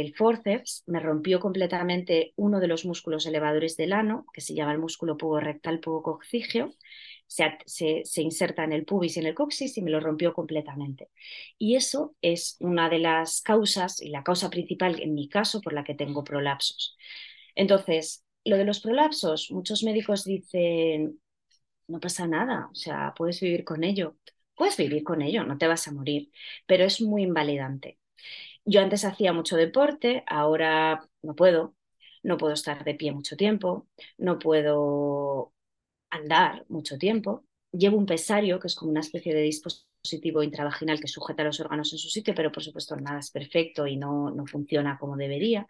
el forceps me rompió completamente uno de los músculos elevadores del ano, que se llama el músculo puborectal pubococcígeo, se, se, inserta en el pubis y en el coxis y me lo rompió completamente. Y eso es una de las causas y la causa principal en mi caso por la que tengo prolapsos. Entonces, lo de los prolapsos, muchos médicos dicen, no pasa nada, o sea, puedes vivir con ello. Puedes vivir con ello, no te vas a morir, pero es muy invalidante. Yo antes hacía mucho deporte, ahora no puedo, no puedo estar de pie mucho tiempo, no puedo andar mucho tiempo. Llevo un pesario, que es como una especie de dispositivo intravaginal que sujeta los órganos en su sitio, pero por supuesto nada es perfecto y no, no funciona como debería.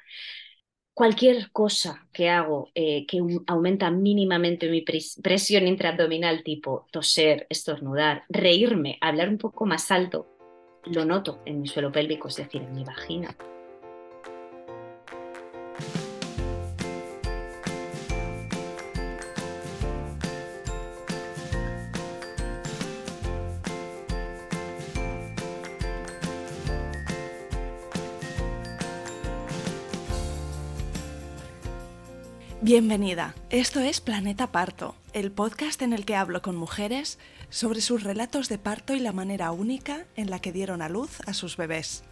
Cualquier cosa que hago eh, que aumenta mínimamente mi presión intraabdominal, tipo toser, estornudar, reírme, hablar un poco más alto, lo noto en mi suelo pélvico, es decir, en mi vagina. Bienvenida, esto es Planeta Parto, el podcast en el que hablo con mujeres sobre sus relatos de parto y la manera única en la que dieron a luz a sus bebés.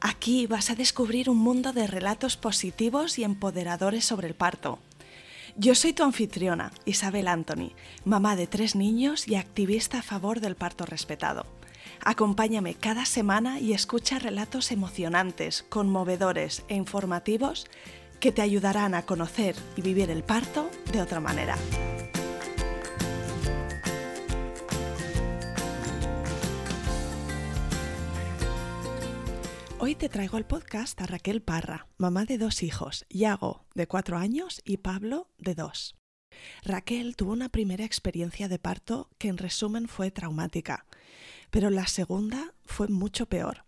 Aquí vas a descubrir un mundo de relatos positivos y empoderadores sobre el parto. Yo soy tu anfitriona, Isabel Anthony, mamá de tres niños y activista a favor del parto respetado. Acompáñame cada semana y escucha relatos emocionantes, conmovedores e informativos que te ayudarán a conocer y vivir el parto de otra manera. Hoy te traigo al podcast a Raquel Parra, mamá de dos hijos, Yago, de cuatro años, y Pablo, de dos. Raquel tuvo una primera experiencia de parto que en resumen fue traumática, pero la segunda fue mucho peor.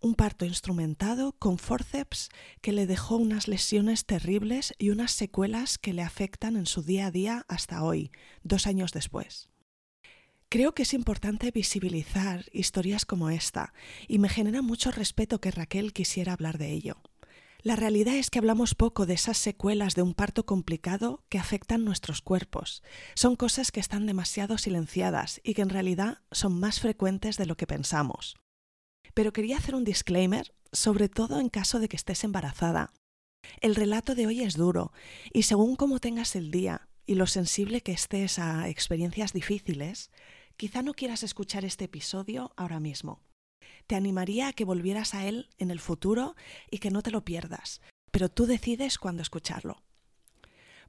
Un parto instrumentado con forceps que le dejó unas lesiones terribles y unas secuelas que le afectan en su día a día hasta hoy, dos años después. Creo que es importante visibilizar historias como esta y me genera mucho respeto que Raquel quisiera hablar de ello. La realidad es que hablamos poco de esas secuelas de un parto complicado que afectan nuestros cuerpos. Son cosas que están demasiado silenciadas y que en realidad son más frecuentes de lo que pensamos. Pero quería hacer un disclaimer, sobre todo en caso de que estés embarazada. El relato de hoy es duro y según cómo tengas el día y lo sensible que estés a experiencias difíciles, quizá no quieras escuchar este episodio ahora mismo. Te animaría a que volvieras a él en el futuro y que no te lo pierdas, pero tú decides cuándo escucharlo.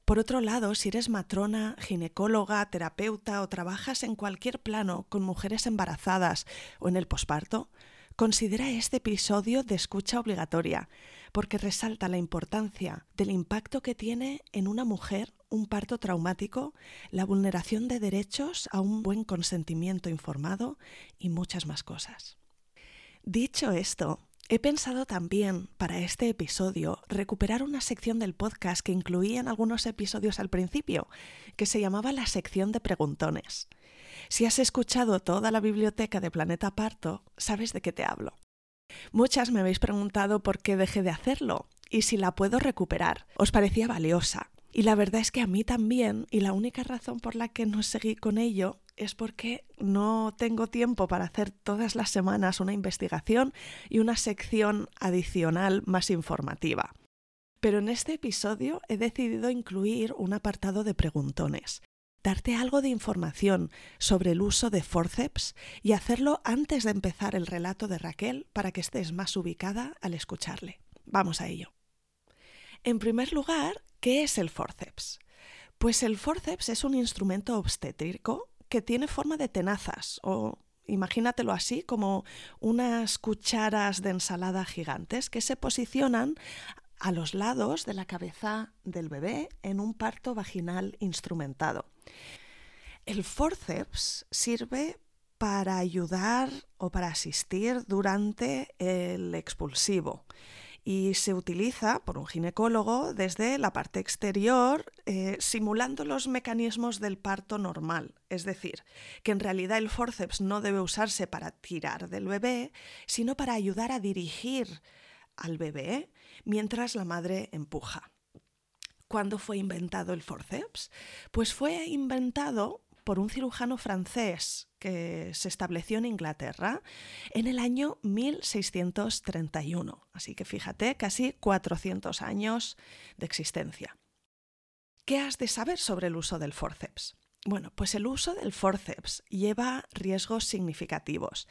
Por otro lado, si eres matrona, ginecóloga, terapeuta o trabajas en cualquier plano con mujeres embarazadas o en el posparto, considera este episodio de escucha obligatoria, porque resalta la importancia del impacto que tiene en una mujer un parto traumático, la vulneración de derechos a un buen consentimiento informado y muchas más cosas. Dicho esto, he pensado también para este episodio recuperar una sección del podcast que incluía en algunos episodios al principio, que se llamaba la sección de preguntones. Si has escuchado toda la biblioteca de Planeta Parto, sabes de qué te hablo. Muchas me habéis preguntado por qué dejé de hacerlo y si la puedo recuperar. ¿Os parecía valiosa? Y la verdad es que a mí también, y la única razón por la que no seguí con ello es porque no tengo tiempo para hacer todas las semanas una investigación y una sección adicional más informativa. Pero en este episodio he decidido incluir un apartado de preguntones, darte algo de información sobre el uso de forceps y hacerlo antes de empezar el relato de Raquel para que estés más ubicada al escucharle. Vamos a ello. En primer lugar, ¿qué es el forceps? Pues el forceps es un instrumento obstétrico que tiene forma de tenazas o imagínatelo así como unas cucharas de ensalada gigantes que se posicionan a los lados de la cabeza del bebé en un parto vaginal instrumentado. El forceps sirve para ayudar o para asistir durante el expulsivo y se utiliza por un ginecólogo desde la parte exterior, eh, simulando los mecanismos del parto normal. Es decir, que en realidad el forceps no debe usarse para tirar del bebé, sino para ayudar a dirigir al bebé mientras la madre empuja. ¿Cuándo fue inventado el forceps? Pues fue inventado por un cirujano francés que se estableció en Inglaterra en el año 1631. Así que fíjate, casi 400 años de existencia. ¿Qué has de saber sobre el uso del forceps? Bueno, pues el uso del forceps lleva riesgos significativos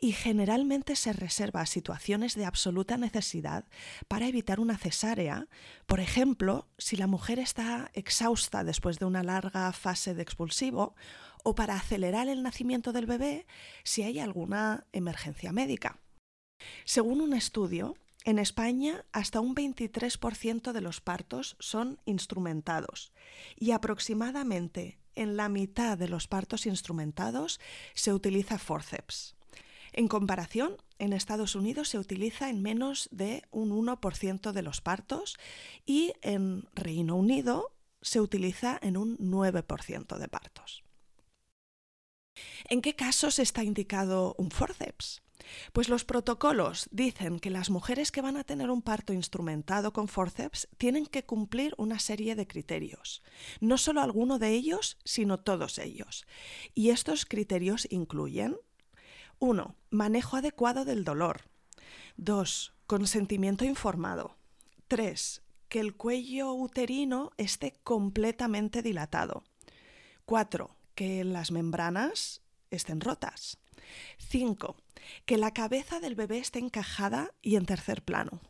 y generalmente se reserva a situaciones de absoluta necesidad para evitar una cesárea, por ejemplo, si la mujer está exhausta después de una larga fase de expulsivo o para acelerar el nacimiento del bebé si hay alguna emergencia médica. Según un estudio, en España, hasta un 23% de los partos son instrumentados y aproximadamente en la mitad de los partos instrumentados se utiliza forceps. En comparación, en Estados Unidos se utiliza en menos de un 1% de los partos y en Reino Unido se utiliza en un 9% de partos. ¿En qué casos está indicado un forceps? Pues los protocolos dicen que las mujeres que van a tener un parto instrumentado con forceps tienen que cumplir una serie de criterios. No solo alguno de ellos, sino todos ellos. Y estos criterios incluyen 1. Manejo adecuado del dolor. 2. Consentimiento informado. 3. Que el cuello uterino esté completamente dilatado. 4. Que las membranas estén rotas. 5. Que la cabeza del bebé esté encajada y en tercer plano.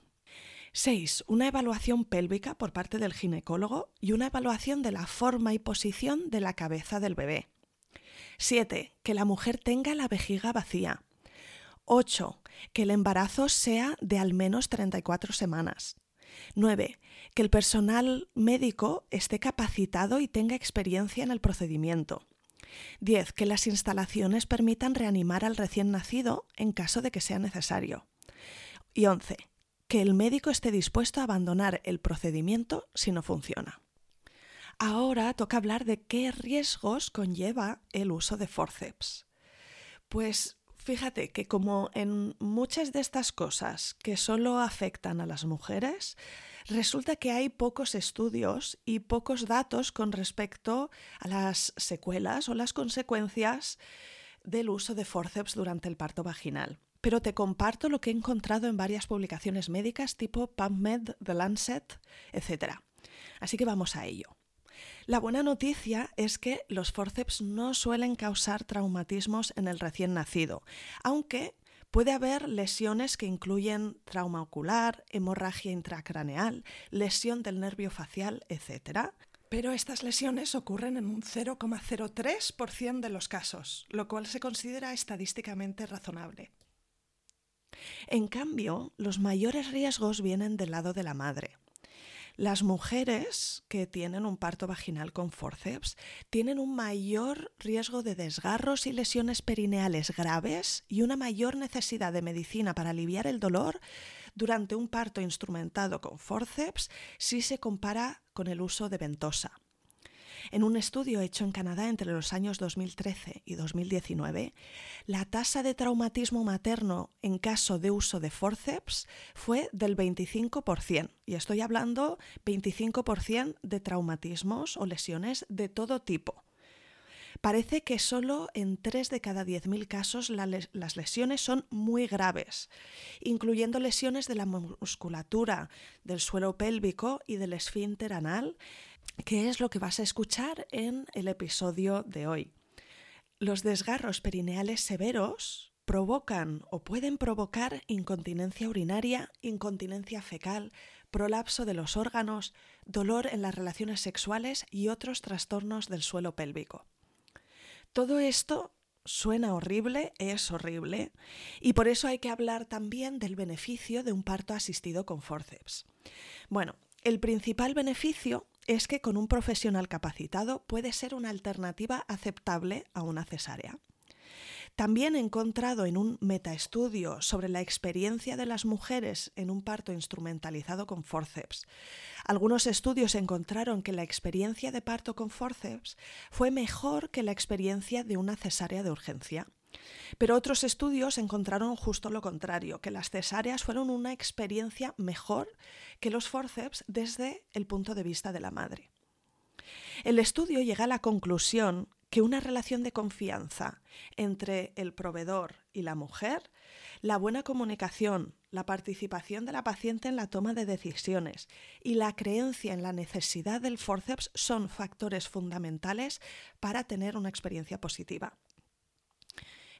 6. Una evaluación pélvica por parte del ginecólogo y una evaluación de la forma y posición de la cabeza del bebé. 7. Que la mujer tenga la vejiga vacía. 8. Que el embarazo sea de al menos 34 semanas. 9. Que el personal médico esté capacitado y tenga experiencia en el procedimiento. 10. Que las instalaciones permitan reanimar al recién nacido en caso de que sea necesario. Y 11. Que el médico esté dispuesto a abandonar el procedimiento si no funciona. Ahora toca hablar de qué riesgos conlleva el uso de forceps. Pues fíjate que como en muchas de estas cosas que solo afectan a las mujeres, resulta que hay pocos estudios y pocos datos con respecto a las secuelas o las consecuencias del uso de forceps durante el parto vaginal. Pero te comparto lo que he encontrado en varias publicaciones médicas tipo PubMed, The Lancet, etc. Así que vamos a ello. La buena noticia es que los forceps no suelen causar traumatismos en el recién nacido, aunque Puede haber lesiones que incluyen trauma ocular, hemorragia intracraneal, lesión del nervio facial, etc. Pero estas lesiones ocurren en un 0,03% de los casos, lo cual se considera estadísticamente razonable. En cambio, los mayores riesgos vienen del lado de la madre. Las mujeres que tienen un parto vaginal con forceps tienen un mayor riesgo de desgarros y lesiones perineales graves y una mayor necesidad de medicina para aliviar el dolor durante un parto instrumentado con forceps si se compara con el uso de ventosa. En un estudio hecho en Canadá entre los años 2013 y 2019, la tasa de traumatismo materno en caso de uso de forceps fue del 25%. Y estoy hablando 25% de traumatismos o lesiones de todo tipo. Parece que solo en 3 de cada 10.000 casos las lesiones son muy graves, incluyendo lesiones de la musculatura, del suelo pélvico y del esfínter anal, que es lo que vas a escuchar en el episodio de hoy. Los desgarros perineales severos provocan o pueden provocar incontinencia urinaria, incontinencia fecal, prolapso de los órganos, dolor en las relaciones sexuales y otros trastornos del suelo pélvico. Todo esto suena horrible, es horrible, y por eso hay que hablar también del beneficio de un parto asistido con forceps. Bueno, el principal beneficio es que con un profesional capacitado puede ser una alternativa aceptable a una cesárea. También he encontrado en un metaestudio sobre la experiencia de las mujeres en un parto instrumentalizado con forceps. Algunos estudios encontraron que la experiencia de parto con forceps fue mejor que la experiencia de una cesárea de urgencia. Pero otros estudios encontraron justo lo contrario, que las cesáreas fueron una experiencia mejor que los forceps desde el punto de vista de la madre. El estudio llega a la conclusión que una relación de confianza entre el proveedor y la mujer, la buena comunicación, la participación de la paciente en la toma de decisiones y la creencia en la necesidad del forceps son factores fundamentales para tener una experiencia positiva.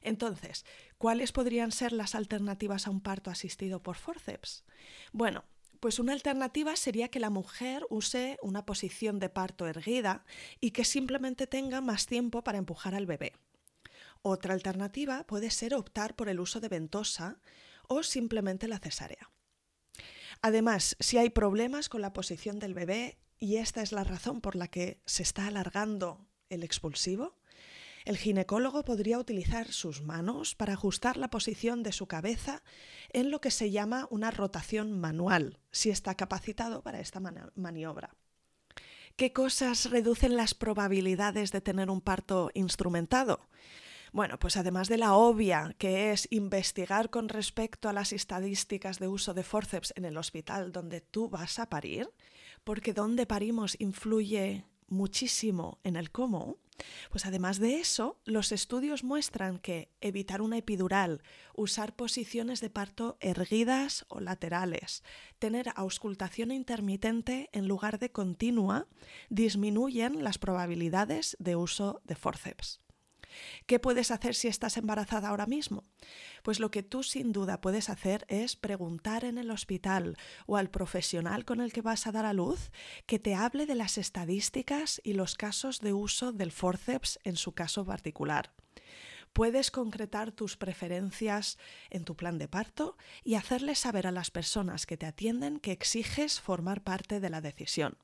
Entonces, ¿cuáles podrían ser las alternativas a un parto asistido por forceps? Bueno, pues una alternativa sería que la mujer use una posición de parto erguida y que simplemente tenga más tiempo para empujar al bebé. Otra alternativa puede ser optar por el uso de ventosa o simplemente la cesárea. Además, si hay problemas con la posición del bebé, y esta es la razón por la que se está alargando el expulsivo, el ginecólogo podría utilizar sus manos para ajustar la posición de su cabeza en lo que se llama una rotación manual, si está capacitado para esta maniobra. ¿Qué cosas reducen las probabilidades de tener un parto instrumentado? Bueno, pues además de la obvia, que es investigar con respecto a las estadísticas de uso de forceps en el hospital donde tú vas a parir, porque donde parimos influye muchísimo en el cómo, pues además de eso, los estudios muestran que evitar una epidural, usar posiciones de parto erguidas o laterales, tener auscultación intermitente en lugar de continua, disminuyen las probabilidades de uso de forceps. ¿Qué puedes hacer si estás embarazada ahora mismo? Pues lo que tú sin duda puedes hacer es preguntar en el hospital o al profesional con el que vas a dar a luz que te hable de las estadísticas y los casos de uso del forceps en su caso particular puedes concretar tus preferencias en tu plan de parto y hacerles saber a las personas que te atienden que exiges formar parte de la decisión.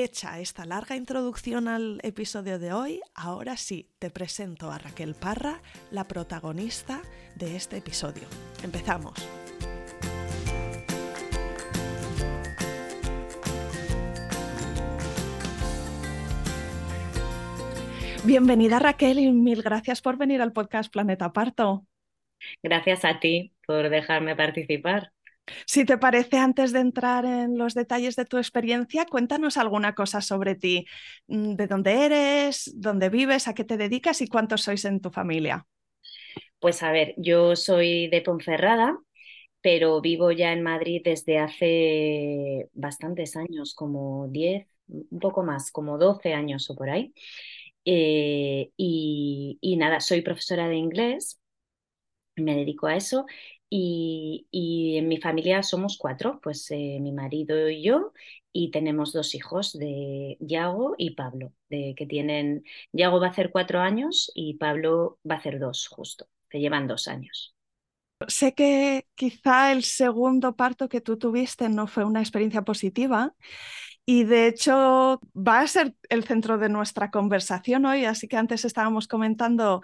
Hecha esta larga introducción al episodio de hoy, ahora sí te presento a Raquel Parra, la protagonista de este episodio. Empezamos. Bienvenida Raquel y mil gracias por venir al podcast Planeta Parto. Gracias a ti por dejarme participar. Si te parece, antes de entrar en los detalles de tu experiencia, cuéntanos alguna cosa sobre ti, mm, de dónde eres, dónde vives, a qué te dedicas y cuántos sois en tu familia. Pues a ver, yo soy de Ponferrada, pero vivo ya en Madrid desde hace bastantes años, como 10, un poco más, como 12 años o por ahí. Eh, y, y nada, soy profesora de inglés, me dedico a eso y, en mi familia somos cuatro, pues eh, mi marido y yo, y tenemos dos hijos de Yago y Pablo, de, que tienen, Yago va a hacer cuatro años y Pablo va a hacer dos justo, que llevan dos años. Sé que quizá el segundo parto que tú tuviste no fue una experiencia positiva y de hecho va a ser el centro de nuestra conversación hoy, así que antes estábamos comentando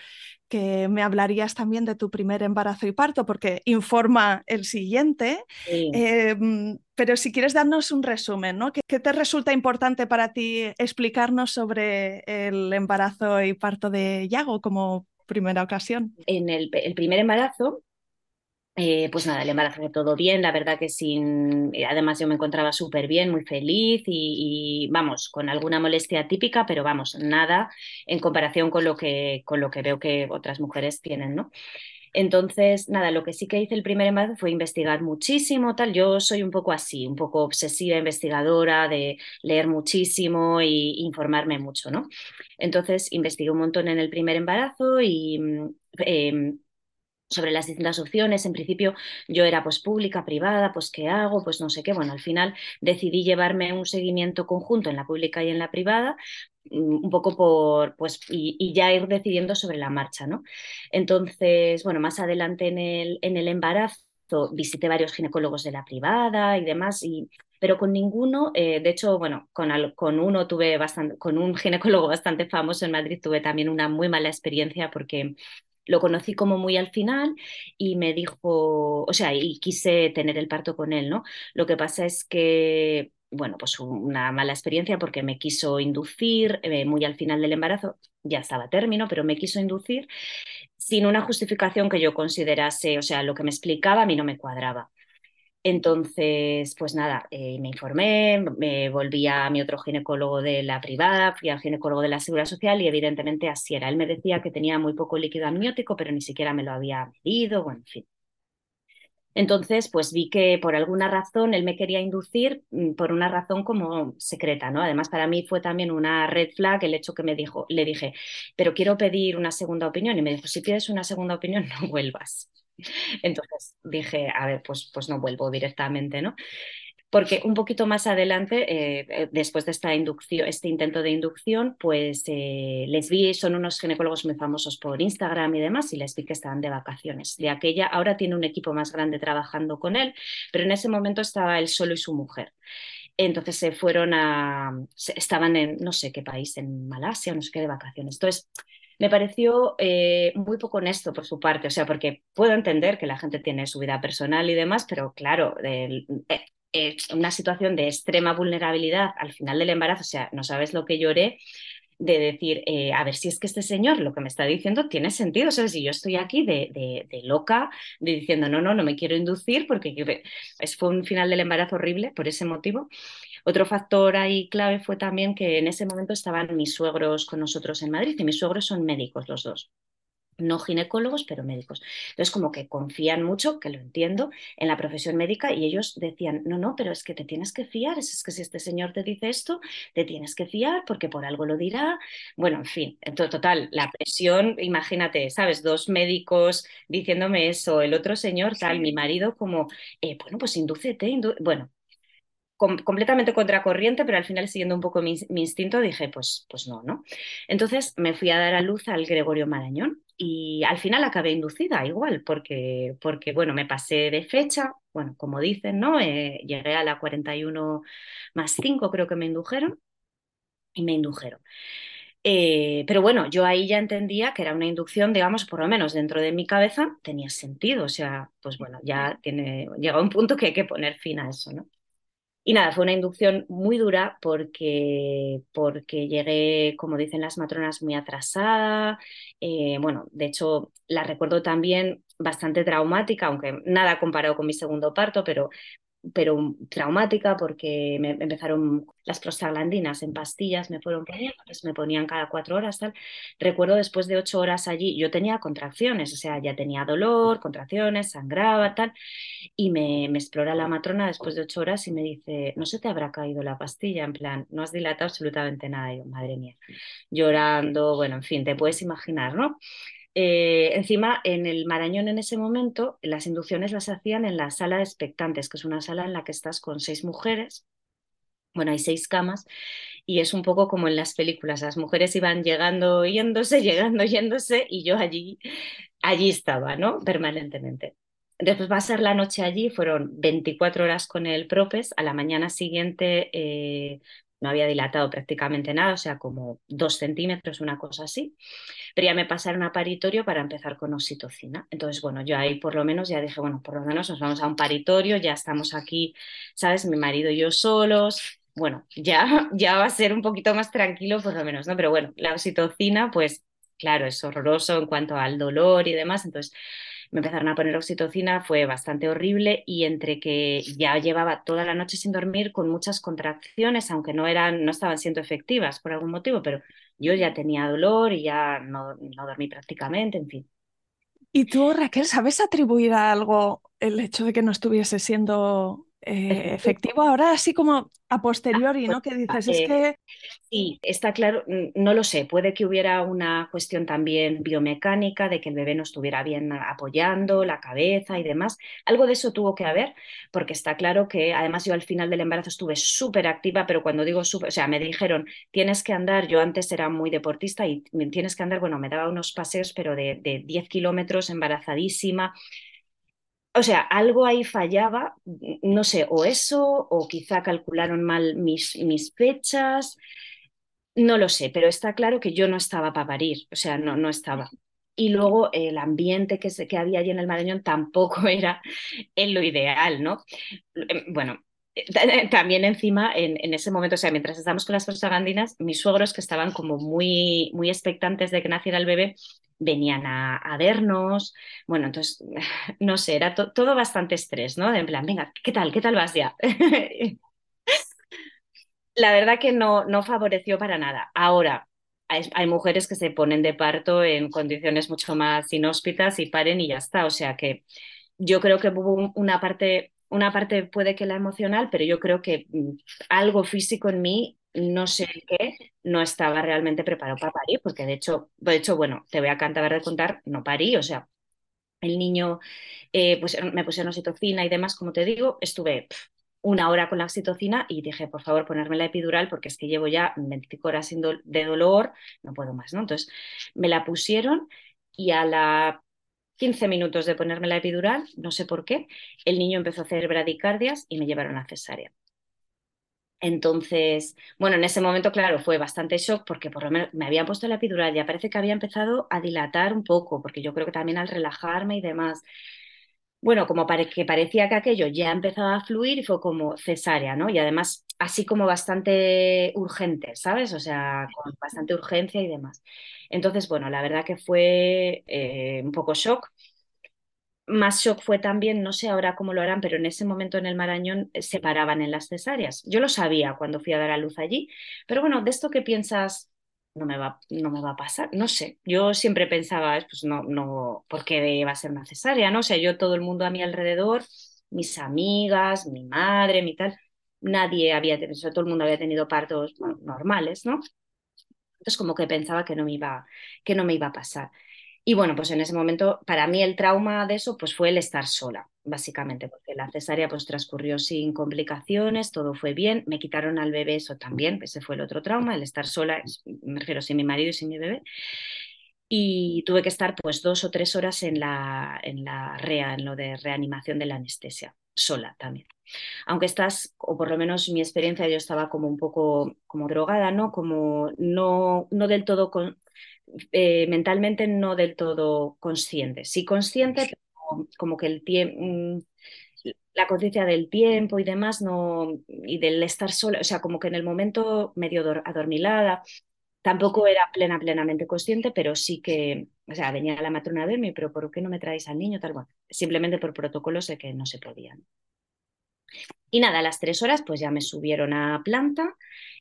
que me hablarías también de tu primer embarazo y parto, porque informa el siguiente. Em, pero si quieres darnos un resumen, ¿no? ¿Qué, te resulta importante para ti explicarnos sobre el embarazo y parto de Yago como primera ocasión? En el primer embarazo eh, pues nada, el embarazo fue todo bien, la verdad que sin, eh, además yo me encontraba súper bien, muy feliz y, vamos, con alguna molestia típica, pero vamos, nada en comparación con lo que, con lo que veo que otras mujeres tienen, ¿no? Entonces, nada, lo que sí que hice el primer embarazo fue investigar muchísimo, tal. Yo soy un poco así, un poco obsesiva, investigadora, de leer muchísimo e informarme mucho, ¿no? Entonces, investigué un montón en el primer embarazo y mm, em, sobre las distintas opciones. En principio yo era pues pública, privada, pues qué hago, pues no sé qué. Bueno, al final decidí llevarme un seguimiento conjunto en la pública y en la privada, mm, un poco por, pues, y, ya ir decidiendo sobre la marcha, ¿no? Entonces, bueno, más adelante en el, en el embarazo visité varios ginecólogos de la privada y demás, y, pero con ninguno, eh, de hecho, bueno, con, con uno tuve bastante, con un ginecólogo bastante famoso en Madrid tuve también una muy mala experiencia porque lo conocí como muy al final y me dijo, o sea, y quise tener el parto con él, ¿no? Lo que pasa es que bueno, pues una mala experiencia porque me quiso inducir eh, muy al final del embarazo, ya estaba término, pero me quiso inducir sin una justificación que yo considerase, o sea, lo que me explicaba a mí no me cuadraba. Entonces, pues nada, eh, me informé, me volví a mi otro ginecólogo de la privada, fui al ginecólogo de la Seguridad Social y evidentemente así era. Él me decía que tenía muy poco líquido amniótico, pero ni siquiera me lo había medido, bueno, en fin. Entonces, pues vi que por alguna razón él me quería inducir mm, por una razón como secreta, ¿no? Además, para mí fue también una red flag el hecho que me dijo, le dije, pero quiero pedir una segunda opinión. Y me dijo, si pides una segunda opinión, no vuelvas. Entonces dije, a ver, pues, pues no vuelvo directamente, ¿no? porque un poquito más adelante, eh, eh, después de esta inducción, este intento de inducción, pues eh, les vi, son unos ginecólogos muy famosos por Instagram y demás, y les vi que estaban de vacaciones. De aquella, ahora tiene un equipo más grande trabajando con él, pero en ese momento estaba él solo y su mujer. Entonces se fueron a, estaban en no sé qué país, en Malasia, no sé qué de vacaciones. Entonces, me pareció muy poco honesto por su parte, o sea, porque puedo entender que la gente tiene su vida personal y demás, pero claro, eh, una situación de extrema vulnerabilidad al final del embarazo, o sea, no sabes lo que lloré de decir, eh, a ver si es que este señor lo que me está diciendo tiene sentido, ¿sabes? Si yo estoy aquí de, de, loca, de diciendo, no, no, no me quiero inducir porque fue un final del embarazo horrible por ese motivo. Otro factor ahí clave fue también que en ese momento estaban mis suegros con nosotros en Madrid y mis suegros son médicos los dos no ginecólogos, pero médicos. Entonces, como que confían mucho, que lo entiendo, en la profesión médica y ellos decían, no, no, pero es que te tienes que fiar, es, que si este señor te dice esto, te tienes que fiar porque por algo lo dirá. Bueno, en fin, total, la presión, imagínate, ¿sabes? Dos médicos diciéndome eso, el otro señor, tal, mi marido como, eh, bueno, pues indúcete, bueno, completamente contracorriente, pero al final siguiendo un poco mi, instinto dije, pues, pues no, ¿no? Entonces me fui a dar a luz al Gregorio Marañón y al final acabé inducida igual, porque, porque bueno, me pasé de fecha, bueno, como dicen, ¿no? Eh, llegué a la 41 más 5, creo que me indujeron, y me indujeron. Eh, pero bueno, yo ahí ya entendía que era una inducción, digamos, por lo menos dentro de mi cabeza tenía sentido. O sea, pues bueno, ya tiene, llega un punto que hay que poner fin a eso, ¿no? Y nada, fue una inducción muy dura porque, porque llegué, como dicen las matronas, muy atrasada. Eh, bueno, de hecho, la recuerdo también bastante traumática, aunque nada comparado con mi segundo parto, pero pero traumática porque me empezaron las prostaglandinas en pastillas, me fueron poniendo, pues me ponían cada cuatro horas, tal. Recuerdo después de ocho horas allí, yo tenía contracciones, o sea, ya tenía dolor, contracciones, sangraba, tal, y me, me explora la matrona después de ocho horas y me dice, no se te habrá caído la pastilla, en plan, no has dilatado absolutamente nada, yo, madre mía, llorando, bueno, en fin, te puedes imaginar, ¿no? Eh, encima, en el Marañón en ese momento, las inducciones las hacían en la sala de expectantes, que es una sala en la que estás con seis mujeres. Bueno, hay seis camas y es un poco como en las películas. Las mujeres iban llegando, yéndose, llegando, yéndose y yo allí, allí estaba, ¿no? Permanentemente. Después ser la noche allí, fueron 24 horas con el propes. A la mañana siguiente eh, no había dilatado prácticamente nada, o sea, como dos centímetros, una cosa así. Pero ya me pasaron a paritorio para empezar con oxitocina. Entonces, bueno, yo ahí por lo menos ya dije, bueno, por lo menos nos vamos a un paritorio, ya estamos aquí, ¿sabes? Mi marido y yo solos. Bueno, ya, ya va a ser un poquito más tranquilo por lo menos, ¿no? Pero bueno, la oxitocina, pues claro, es horroroso en cuanto al dolor y demás. Entonces, me empezaron a poner oxitocina, fue bastante horrible y entre que ya llevaba toda la noche sin dormir con muchas contracciones, aunque no, eran, no estaban siendo efectivas por algún motivo, pero yo ya tenía dolor y ya no, no dormí prácticamente, en fin. ¿Y tú, Raquel, sabes atribuir a algo el hecho de que no estuviese siendo eh, efectivo ahora así como a posteriori, ¿no? Que dices, es que... Sí, está claro, no lo sé, puede que hubiera una cuestión también biomecánica de que el bebé no estuviera bien apoyando la cabeza y demás. Algo de eso tuvo que haber, porque está claro que además yo al final del embarazo estuve súper activa, pero cuando digo súper, o sea, me dijeron, tienes que andar, yo antes era muy deportista y tienes que andar, bueno, me daba unos paseos, pero de, de 10 kilómetros embarazadísima o sea, algo ahí fallaba, no sé, o eso, o quizá calcularon mal mis, mis fechas, no lo sé, pero está claro que yo no estaba para parir, o sea, no, no estaba. Y luego el ambiente que, se, que había allí en el Marañón tampoco era en lo ideal, ¿no? Em, bueno, también encima, en, en, ese momento, o sea, mientras estábamos con las prostaglandinas, mis suegros que estaban como muy, muy expectantes de que naciera el bebé, venían a, vernos. Bueno, entonces, no sé, era to, todo bastante estrés, ¿no? En plan, venga, ¿qué tal? ¿Qué tal vas ya? La verdad que no, no favoreció para nada. Ahora, hay, hay, mujeres que se ponen de parto en condiciones mucho más inhóspitas y paren y ya está. O sea que yo creo que hubo una parte una parte puede que la emocional, pero yo creo que mm, algo físico en mí, no sé qué, no estaba realmente preparado para parir, porque de hecho, de hecho, bueno, te voy a acabar de contar, no parí, o sea, el niño, eh, pues me pusieron oxitocina y demás, como te digo, estuve pff, una hora con la oxitocina y dije, por favor, ponerme la epidural porque es que llevo ya 25 horas de dolor, no puedo más, ¿no? Entonces, me la pusieron y a la 15 minutos de ponerme la epidural, no sé por qué, el niño empezó a hacer bradicardias y me llevaron a cesárea. Entonces, bueno, en ese momento, claro, fue bastante shock porque por lo menos me habían puesto la epidural, ya parece que había empezado a dilatar un poco, porque yo creo que también al relajarme y demás, bueno, como que parecía que aquello ya empezaba a fluir y fue como cesárea, ¿no? Y además así como bastante urgente, ¿sabes? O sea, con bastante urgencia y demás. Entonces, bueno, la verdad que fue eh, un poco shock. Más shock fue también, no sé ahora cómo lo harán, pero en ese momento en el Marañón se paraban en las cesáreas. Yo lo sabía cuando fui a dar a luz allí, pero bueno, de esto que piensas, no me va, no me va a pasar, no sé. Yo siempre pensaba, pues no, no, ¿por qué va a ser una cesárea? No o sea, yo todo el mundo a mi alrededor, mis amigas, mi madre, mi tal, nadie había tenido, todo el mundo había tenido partos normales, ¿no? Entonces como que pensaba que no me iba, que no me iba a pasar. Y bueno, pues en ese momento, para mí el trauma de eso pues fue el estar sola, básicamente, porque la cesárea pues transcurrió sin complicaciones, todo fue bien, me quitaron al bebé, eso también, ese fue el otro trauma, el estar sola, me refiero sin mi marido y sin mi bebé. Y tuve que estar pues dos o tres horas en la, en la REA, en lo de reanimación de la anestesia, sola también aunque estás, o por lo menos mi experiencia, yo estaba como un poco como drogada, ¿no? Como no, no del todo, con, eh, mentalmente no del todo consciente. Sí consciente, pero como que el tiempo, mm, la conciencia del tiempo y demás, no, y del estar sola, o sea, como que en el momento medio adormilada, tampoco era plena, plenamente consciente, pero sí que, o sea, venía la matrona a verme, pero ¿por qué no me traéis al niño? Tal, bueno, simplemente por protocolos de que no se podían. Y nada, a las tres horas pues ya me subieron a planta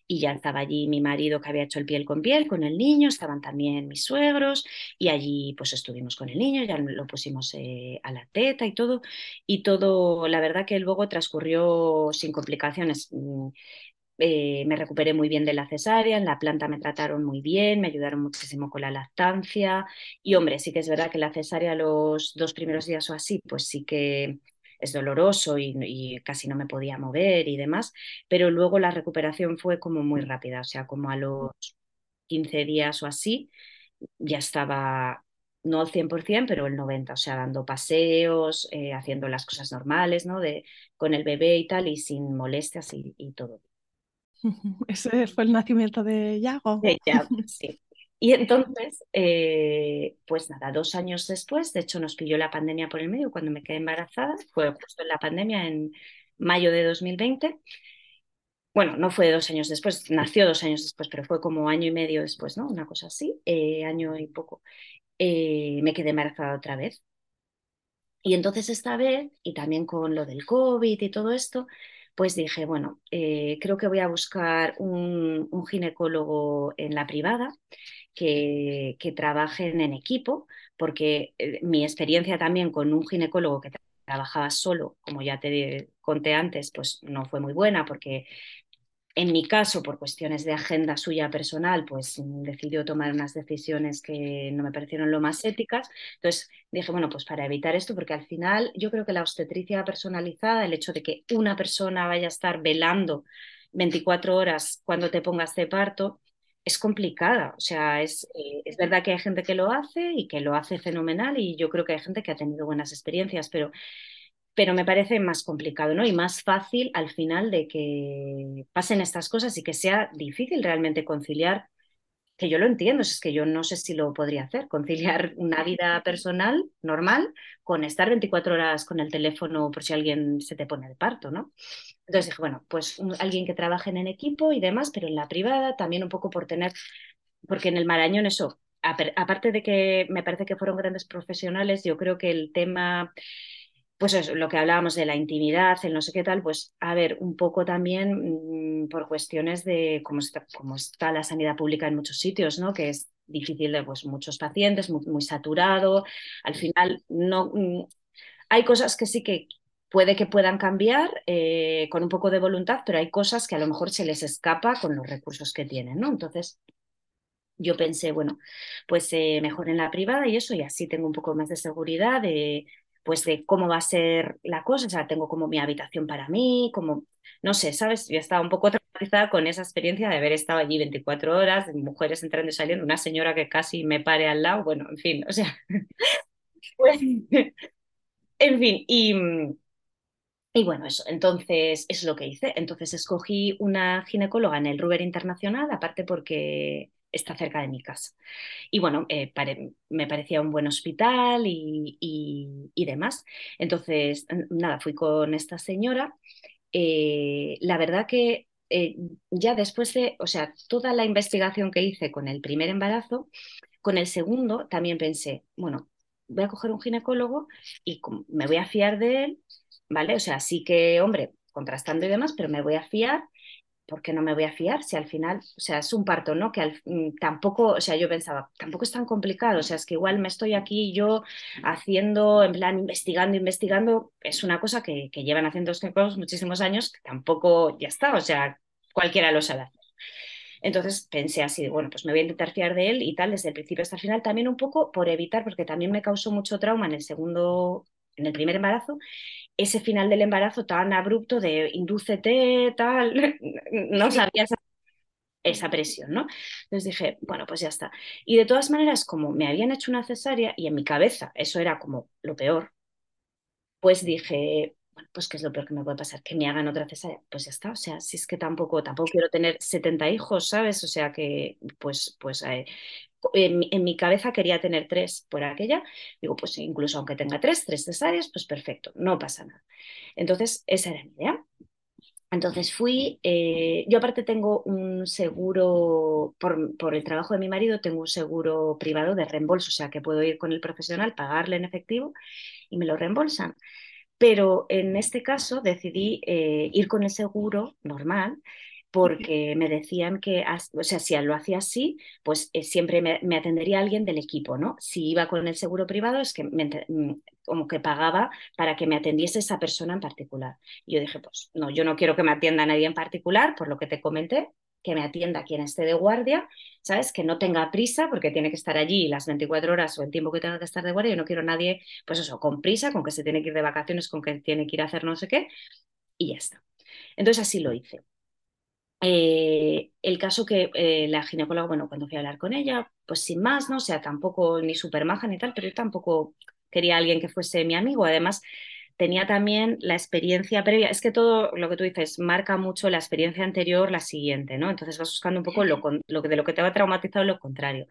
y ya estaba allí mi marido que había hecho el piel con piel con el niño, estaban también mis suegros y allí pues estuvimos con el niño, ya lo pusimos eh, a la teta y todo y todo, la verdad que luego transcurrió sin complicaciones. Mm, eh, me recuperé muy bien de la cesárea, en la planta me trataron muy bien, me ayudaron muchísimo con la lactancia y hombre, sí que es verdad que la cesárea los dos primeros días o así, pues sí que es doloroso y, y, casi no me podía mover y demás, pero luego la recuperación fue como muy rápida, o sea, como a los 15 días o así, ya estaba no al 100%, pero el 90%, o sea, dando paseos, eh, haciendo las cosas normales, ¿no? De, con el bebé y tal, y sin molestias y, y todo. Ese fue el nacimiento de Yago. De Yago, sí. Y entonces, eh, pues nada, dos años después, de hecho nos pilló la pandemia por el medio cuando me quedé embarazada, fue justo en la pandemia en mayo de 2020. Bueno, no fue dos años después, nació dos años después, pero fue como año y medio después, ¿no? Una cosa así, eh, año y poco. Eh, me quedé embarazada otra vez. Y entonces esta vez, y también con lo del COVID y todo esto, pues dije, bueno, creo que voy a buscar un ginecólogo en la privada que, trabajen en equipo, porque eh, mi experiencia también con un ginecólogo que trabajaba solo, como ya te conté antes, pues no fue muy buena porque en mi caso, por cuestiones de agenda suya personal, pues decidió tomar unas decisiones que no me parecieron lo más éticas. Entonces dije, bueno, pues para evitar esto, porque al final yo creo que la obstetricia personalizada, el hecho de que una persona vaya a estar velando 24 horas cuando te pongas de parto, es complicada. O sea, es, eh, es verdad que hay gente que lo hace y que lo hace fenomenal y yo creo que hay gente que ha tenido buenas experiencias, pero, pero me parece más complicado, ¿no? Y más fácil al final de que pasen estas cosas y que sea difícil realmente conciliar, que yo lo entiendo, es que yo no sé si lo podría hacer, conciliar una vida personal normal con estar 24 horas con el teléfono por si alguien se te pone de parto, ¿no? Entonces dije, bueno, pues alguien que trabaje en equipo y demás, pero en la privada también un poco por tener, porque en el Marañón eso, aparte de que me parece que fueron grandes profesionales, yo creo que el tema pues eso, lo que hablábamos de la intimidad, el no sé qué tal, pues a ver, un poco también mm, por cuestiones de cómo está, cómo está la sanidad pública en muchos sitios, ¿no? Que es difícil de pues, muchos pacientes, muy, saturado. Al final, no, mm, hay cosas que sí que puede que puedan cambiar eh, con un poco de voluntad, pero hay cosas que a lo mejor se les escapa con los recursos que tienen, ¿no? Entonces, yo pensé, bueno, pues eh, mejor en la privada y eso, y así tengo un poco más de seguridad de pues de cómo va a ser la cosa, o sea, tengo como mi habitación para mí, como, no sé, ¿sabes? Yo estaba un poco traumatizada con esa experiencia de haber estado allí 24 horas, mujeres entrando y saliendo, una señora que casi me pare al lado, bueno, en fin, o sea, pues, en fin, y... Y bueno, eso, entonces es lo que hice. Entonces escogí una ginecóloga en el Ruber Internacional, aparte porque está cerca de mi casa. Y bueno, eh, me parecía un buen hospital y, demás. Entonces, nada, fui con esta señora. Eh, la verdad que eh, ya después de, o sea, toda la investigación que hice con el primer embarazo, con el segundo también pensé, bueno, voy a coger un ginecólogo y me voy a fiar de él, ¿vale? O sea, sí que, hombre, contrastando y demás, pero me voy a fiar ¿por qué no me voy a fiar? Si al final, o sea, es un parto, ¿no? Que mm, tampoco, o sea, yo pensaba, tampoco es tan complicado, o sea, es que igual me estoy aquí yo haciendo, en plan, investigando, investigando, es una cosa que, llevan haciendo estos muchísimos años, que tampoco ya está, o sea, cualquiera lo sabe Entonces pensé así, bueno, pues me voy a intentar fiar de él y tal, desde el principio hasta el final, también un poco por evitar, porque también me causó mucho trauma en el segundo, en el primer embarazo, ese final del embarazo tan abrupto de indúcete, tal, no sabía esa, presión, ¿no? Entonces dije, bueno, pues ya está. Y de todas maneras, como me habían hecho una cesárea y en mi cabeza eso era como lo peor, pues dije, bueno, pues ¿qué es lo peor que me puede pasar? Que me hagan otra cesárea. Pues ya está, o sea, si es que tampoco, tampoco quiero tener 70 hijos, ¿sabes? O sea que, pues, pues eh, en, mi cabeza quería tener tres por aquella, digo, pues incluso aunque tenga tres, tres cesáreas, pues perfecto, no pasa nada. Entonces, esa era mi idea. Entonces fui, eh, yo aparte tengo un seguro, por, por, el trabajo de mi marido, tengo un seguro privado de reembolso, o sea que puedo ir con el profesional, pagarle en efectivo y me lo reembolsan. Pero en este caso decidí eh, ir con el seguro normal porque me decían que, o sea, si lo hacía así, pues eh, siempre me, atendería alguien del equipo, ¿no? Si iba con el seguro privado, es que mm, como que pagaba para que me atendiese esa persona en particular. Y yo dije, pues no, yo no quiero que me atienda nadie en particular, por lo que te comenté, que me atienda quien esté de guardia, ¿sabes? Que no tenga prisa porque tiene que estar allí las 24 horas o el tiempo que tenga que estar de guardia. Yo no quiero nadie, pues eso, con prisa, con que se tiene que ir de vacaciones, con que tiene que ir a hacer no sé qué, y ya está. Entonces así lo hice. Eh, el caso que eh, la ginecóloga, bueno, cuando fui a hablar con ella, pues sin más, ¿no? Sea, tampoco ni súper maja ni tal, pero yo tampoco quería a alguien que fuese mi amigo. Además, tenía también la experiencia previa. Es que todo lo que tú dices marca mucho la experiencia anterior, la siguiente, ¿no? Entonces vas buscando un poco lo, lo de lo que te va traumatizado, lo contrario.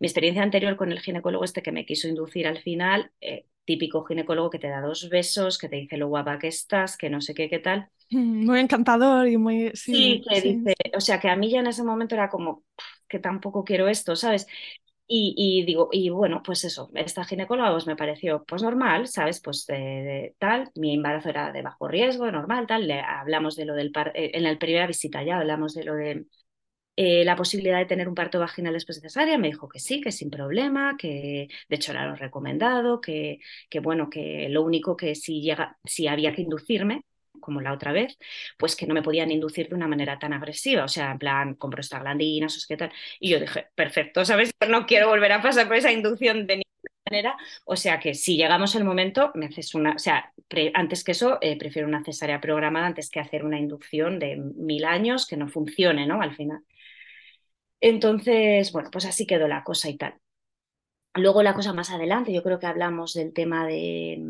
Mi experiencia anterior con el ginecólogo este que me quiso inducir al final, eh, típico ginecólogo que te da dos besos, que te dice lo guapa que estás, que no sé qué, qué tal. Muy encantador y muy... Sí, que dice, o sea, que a mí ya en ese momento era como que tampoco quiero esto, ¿sabes? Y, digo, y bueno, pues eso, esta ginecóloga pues me pareció pues normal, ¿sabes? Pues de, tal, mi embarazo era de bajo riesgo, normal, tal, le hablamos de lo del par eh, en la primera visita ya hablamos de lo de eh, la posibilidad de tener un parto vaginal después de cesárea, me dijo que sí, que sin problema, que de hecho era lo recomendado, que, que bueno, que lo único que si llega, si había que inducirme, como la otra vez, pues que no me podían inducir de una manera tan agresiva, o sea, en plan, con prostaglandinas, o qué tal. Y yo dije, perfecto, ¿sabes? No quiero volver a pasar por esa inducción de ninguna manera, o sea que si llegamos al momento, me haces una, o sea, antes que eso, eh, prefiero una cesárea programada antes que hacer una inducción de mil años que no funcione, ¿no? Al final. Entonces, bueno, pues así quedó la cosa y tal. Luego la cosa más adelante, yo creo que hablamos del tema de,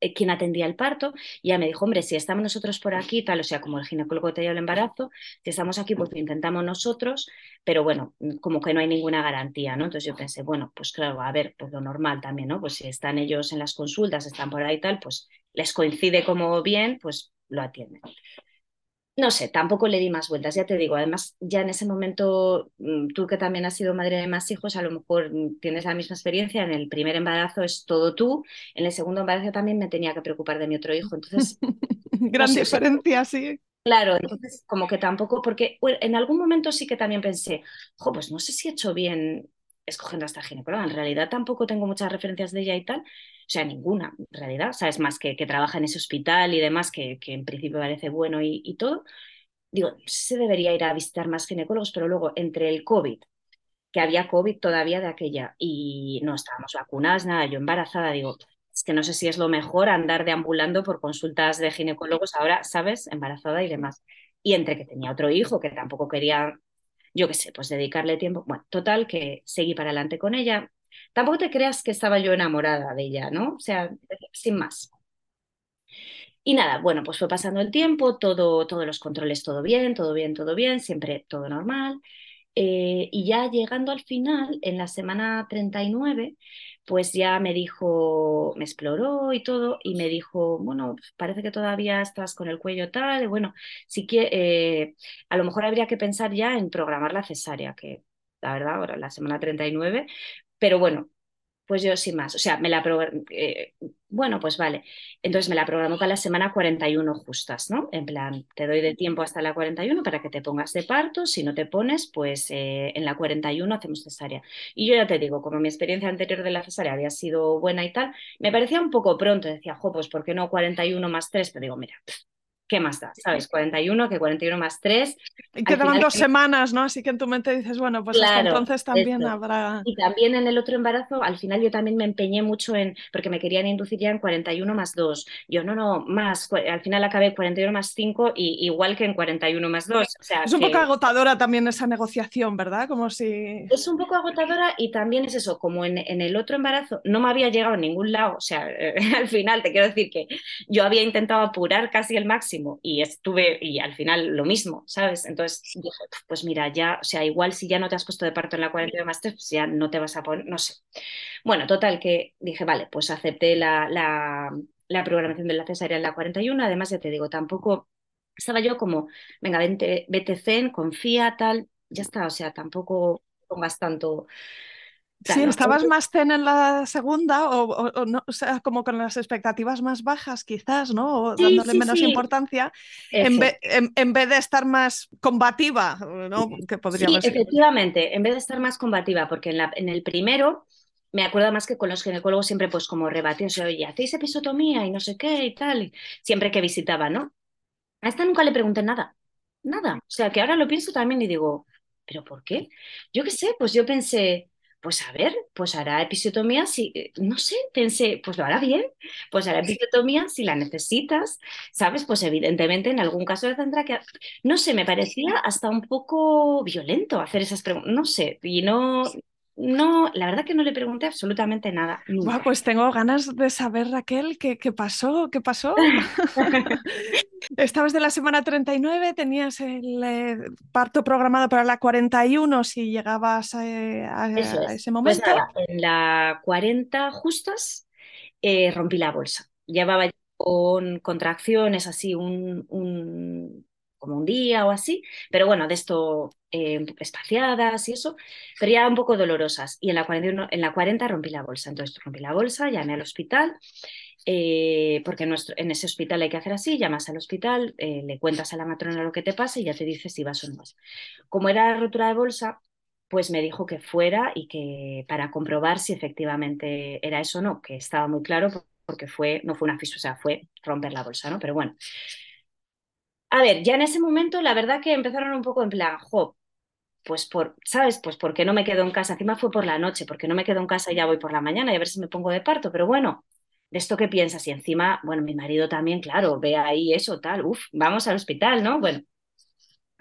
eh, quién atendía el parto, y ya me dijo, hombre, si estamos nosotros por aquí, tal, o sea, como el ginecólogo te dio el embarazo, si estamos aquí, pues lo intentamos nosotros, pero bueno, como que no hay ninguna garantía, ¿no? Entonces yo pensé, bueno, pues claro, a ver, pues lo normal también, ¿no? Pues si están ellos en las consultas, están por ahí y tal, pues les coincide como bien, pues lo atienden. No sé, tampoco le di más vueltas, ya te digo, además ya en ese momento, mm, tú que también has sido madre de más hijos, a lo mejor mm, tienes la misma experiencia, en el primer embarazo es todo tú, en el segundo embarazo también me tenía que preocupar de mi otro hijo, entonces... Gran diferencia, sí. Claro, entonces como que tampoco, porque en algún momento sí que también pensé, jo, pues no sé si he hecho bien escogiendo a esta ginecóloga, en realidad tampoco tengo muchas referencias de ella y tal, o sea, ninguna, en realidad, sabes, más que, que trabaja en ese hospital y demás, que, que en principio parece bueno y, y, todo. Digo, se debería ir a visitar más ginecólogos, pero luego entre el COVID, que había COVID todavía de aquella, y no estábamos vacunadas, nada, yo embarazada, digo, es que no sé si es lo mejor andar deambulando por consultas de ginecólogos ahora, ¿sabes? Embarazada y demás. Y entre que tenía otro hijo que tampoco quería yo qué sé, pues dedicarle tiempo. Bueno, total, que seguí para adelante con ella. Tampoco te creas que estaba yo enamorada de ella, ¿no? O sea, sin más. Y nada, bueno, pues fue pasando el tiempo, todo, todos los controles, todo bien, todo bien, todo bien, siempre todo normal. Eh, y ya llegando al final, en la semana 39, pues ya me dijo, me exploró y todo, y me dijo, bueno, parece que todavía estás con el cuello tal, y bueno, sí que eh, a lo mejor habría que pensar ya en programar la cesárea, que la verdad, ahora la semana 39, pero bueno, pues yo sin más, o sea, me la eh, bueno, pues vale. Entonces me la programó para la semana 41 justas, ¿no? En plan, te doy de tiempo hasta la 41 para que te pongas de parto, si no te pones, pues eh, en la 41 hacemos cesárea. Y yo ya te digo, como mi experiencia anterior de la cesárea había sido buena y tal, me parecía un poco pronto, decía, jo, pues ¿por qué no 41 más 3? Pero digo, mira, ¿qué más da? ¿Sabes? 41, que 41 más 3. Y quedaban dos semanas, ¿no? Así que en tu mente dices, bueno, pues hasta entonces también habrá. Y también en el otro embarazo, al final yo también me empeñé mucho en, porque me querían inducir ya en 41 más 2. Yo, no, no, más. Al final acabé 41 más 5 y igual que en 41 más 2. O sea, es un poco agotadora también esa negociación, ¿verdad? Como si. Es un poco agotadora y también es eso, como en, en el otro embarazo no me había llegado a ningún lado. O sea, al final te quiero decir que yo había intentado apurar casi el máximo y estuve, y al final lo mismo, ¿sabes? Entonces dije, pues mira, ya, o sea, igual si ya no te has puesto de parto en la cuarentena más pues ya no te vas a poner, no sé. Bueno, total, que dije, vale, pues acepté la, la, programación de la cesárea en la 41, además ya te digo, tampoco estaba yo como, venga, vete, vete zen, confía, tal, ya está, o sea, tampoco pongas tanto Sí, ¿estabas más zen en la segunda o, no, o sea, como con las expectativas más bajas quizás, ¿no? O dándole menos importancia, en, en, vez de estar más combativa, ¿no? Que sí, efectivamente, en vez de estar más combativa, porque en, la, en el primero me acuerdo más que con los ginecólogos siempre pues como rebatían, oye, ¿hacéis episotomía y no sé qué y tal? siempre que visitaba, ¿no? A esta nunca le pregunté nada, nada. O sea, que ahora lo pienso también y digo, ¿pero por qué? Yo qué sé, pues yo pensé pues a ver, pues hará episiotomía si, eh, no sé, pensé, pues lo hará bien, pues hará episiotomía si la necesitas, ¿sabes? Pues evidentemente en algún caso tendrá que, no sé, me parecía hasta un poco violento hacer esas preguntas, no sé, y no, no, la verdad que no le pregunté absolutamente nada. pues tengo ganas de saber, Raquel, qué, qué pasó, qué pasó. Estabas de la semana 39, tenías el eh, parto programado para la 41 si llegabas eh, a, ese pues momento. en la 40 justas eh, rompí la bolsa. Llevaba con contracciones así un, un como un día o así, pero bueno, de esto eh, espaciadas y eso, pero ya un poco dolorosas. Y en la, 41, en la 40 rompí la bolsa, entonces rompí la bolsa, llamé al hospital, eh, porque en, ese hospital hay que hacer así, llamas al hospital, eh, le cuentas a la matrona lo que te pasa y ya te dice si vas o no vas. Como era rotura de bolsa, pues me dijo que fuera y que para comprobar si efectivamente era eso o no, que estaba muy claro porque fue, no fue una fisura, o sea, fue romper la bolsa, ¿no? Pero bueno, a ver, ya en ese momento la verdad que empezaron un poco en plan, jo, pues por, ¿sabes? Pues porque no me quedo en casa. Encima fue por la noche, porque no me quedo en casa y ya voy por la mañana y a ver si me pongo de parto. Pero bueno, ¿de esto qué piensas? Y encima, bueno, mi marido también, claro, ve ahí eso, tal, uf, vamos al hospital, ¿no? Bueno,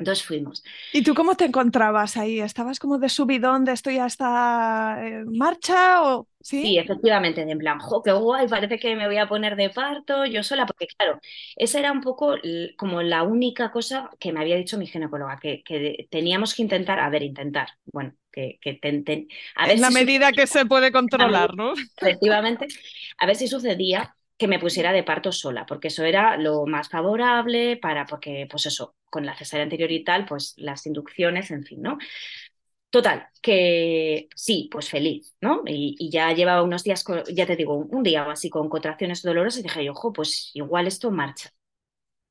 entonces fuimos. ¿Y tú cómo te encontrabas ahí? ¿Estabas como de subidón de esto ya está en marcha? O... ¿Sí? efectivamente, en plan, jo, qué guay, parece que me voy a poner de parto yo sola, porque claro, esa era un poco como la única cosa que me había dicho mi ginecóloga, que, que teníamos que intentar, a ver, intentar, bueno, que, que a ver en la medida que se puede controlar, ¿no? Efectivamente, a ver si sucedía que me pusiera de parto sola, porque eso era lo más favorable para, porque pues eso, con la cesárea anterior y tal, pues las inducciones, en fin, ¿no? Total, que sí, pues feliz, ¿no? Y, ya llevaba unos días, ya te digo, un día o así con contracciones dolorosas y dije, ojo, pues igual esto marcha.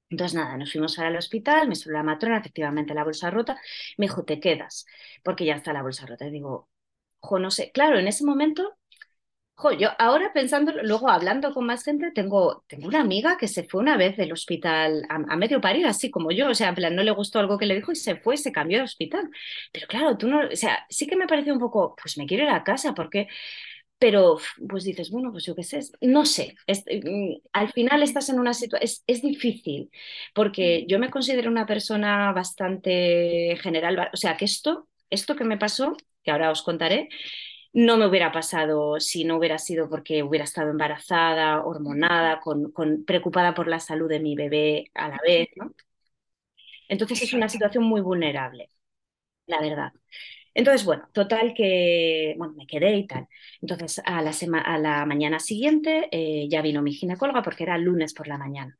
Entonces, nada, nos fuimos al hospital, me subió la matrona, efectivamente la bolsa rota, me dijo, te quedas, porque ya está la bolsa rota. Y digo, ojo, no sé, claro, en ese momento yo ahora pensando, luego hablando con más gente, tengo, tengo una amiga que se fue una vez del hospital a, medio parir, así como yo, o sea, en plan, no le gustó algo que le dijo y se fue, se cambió de hospital. Pero claro, tú no, o sea, sí que me pareció un poco, pues me quiero ir a casa, porque, pero pues dices, bueno, pues yo qué sé, no sé, mm, al final estás en una situación, es, es, difícil, porque yo me considero una persona bastante general, o sea, que esto, esto que me pasó, que ahora os contaré, no me hubiera pasado si no hubiera sido porque hubiera estado embarazada, hormonada, con, preocupada por la salud de mi bebé a la vez, ¿no? Entonces es una situación muy vulnerable, la verdad. Entonces, bueno, total que, bueno, me quedé y tal. Entonces, a la, a la mañana siguiente eh, ya vino mi ginecóloga porque era lunes por la mañana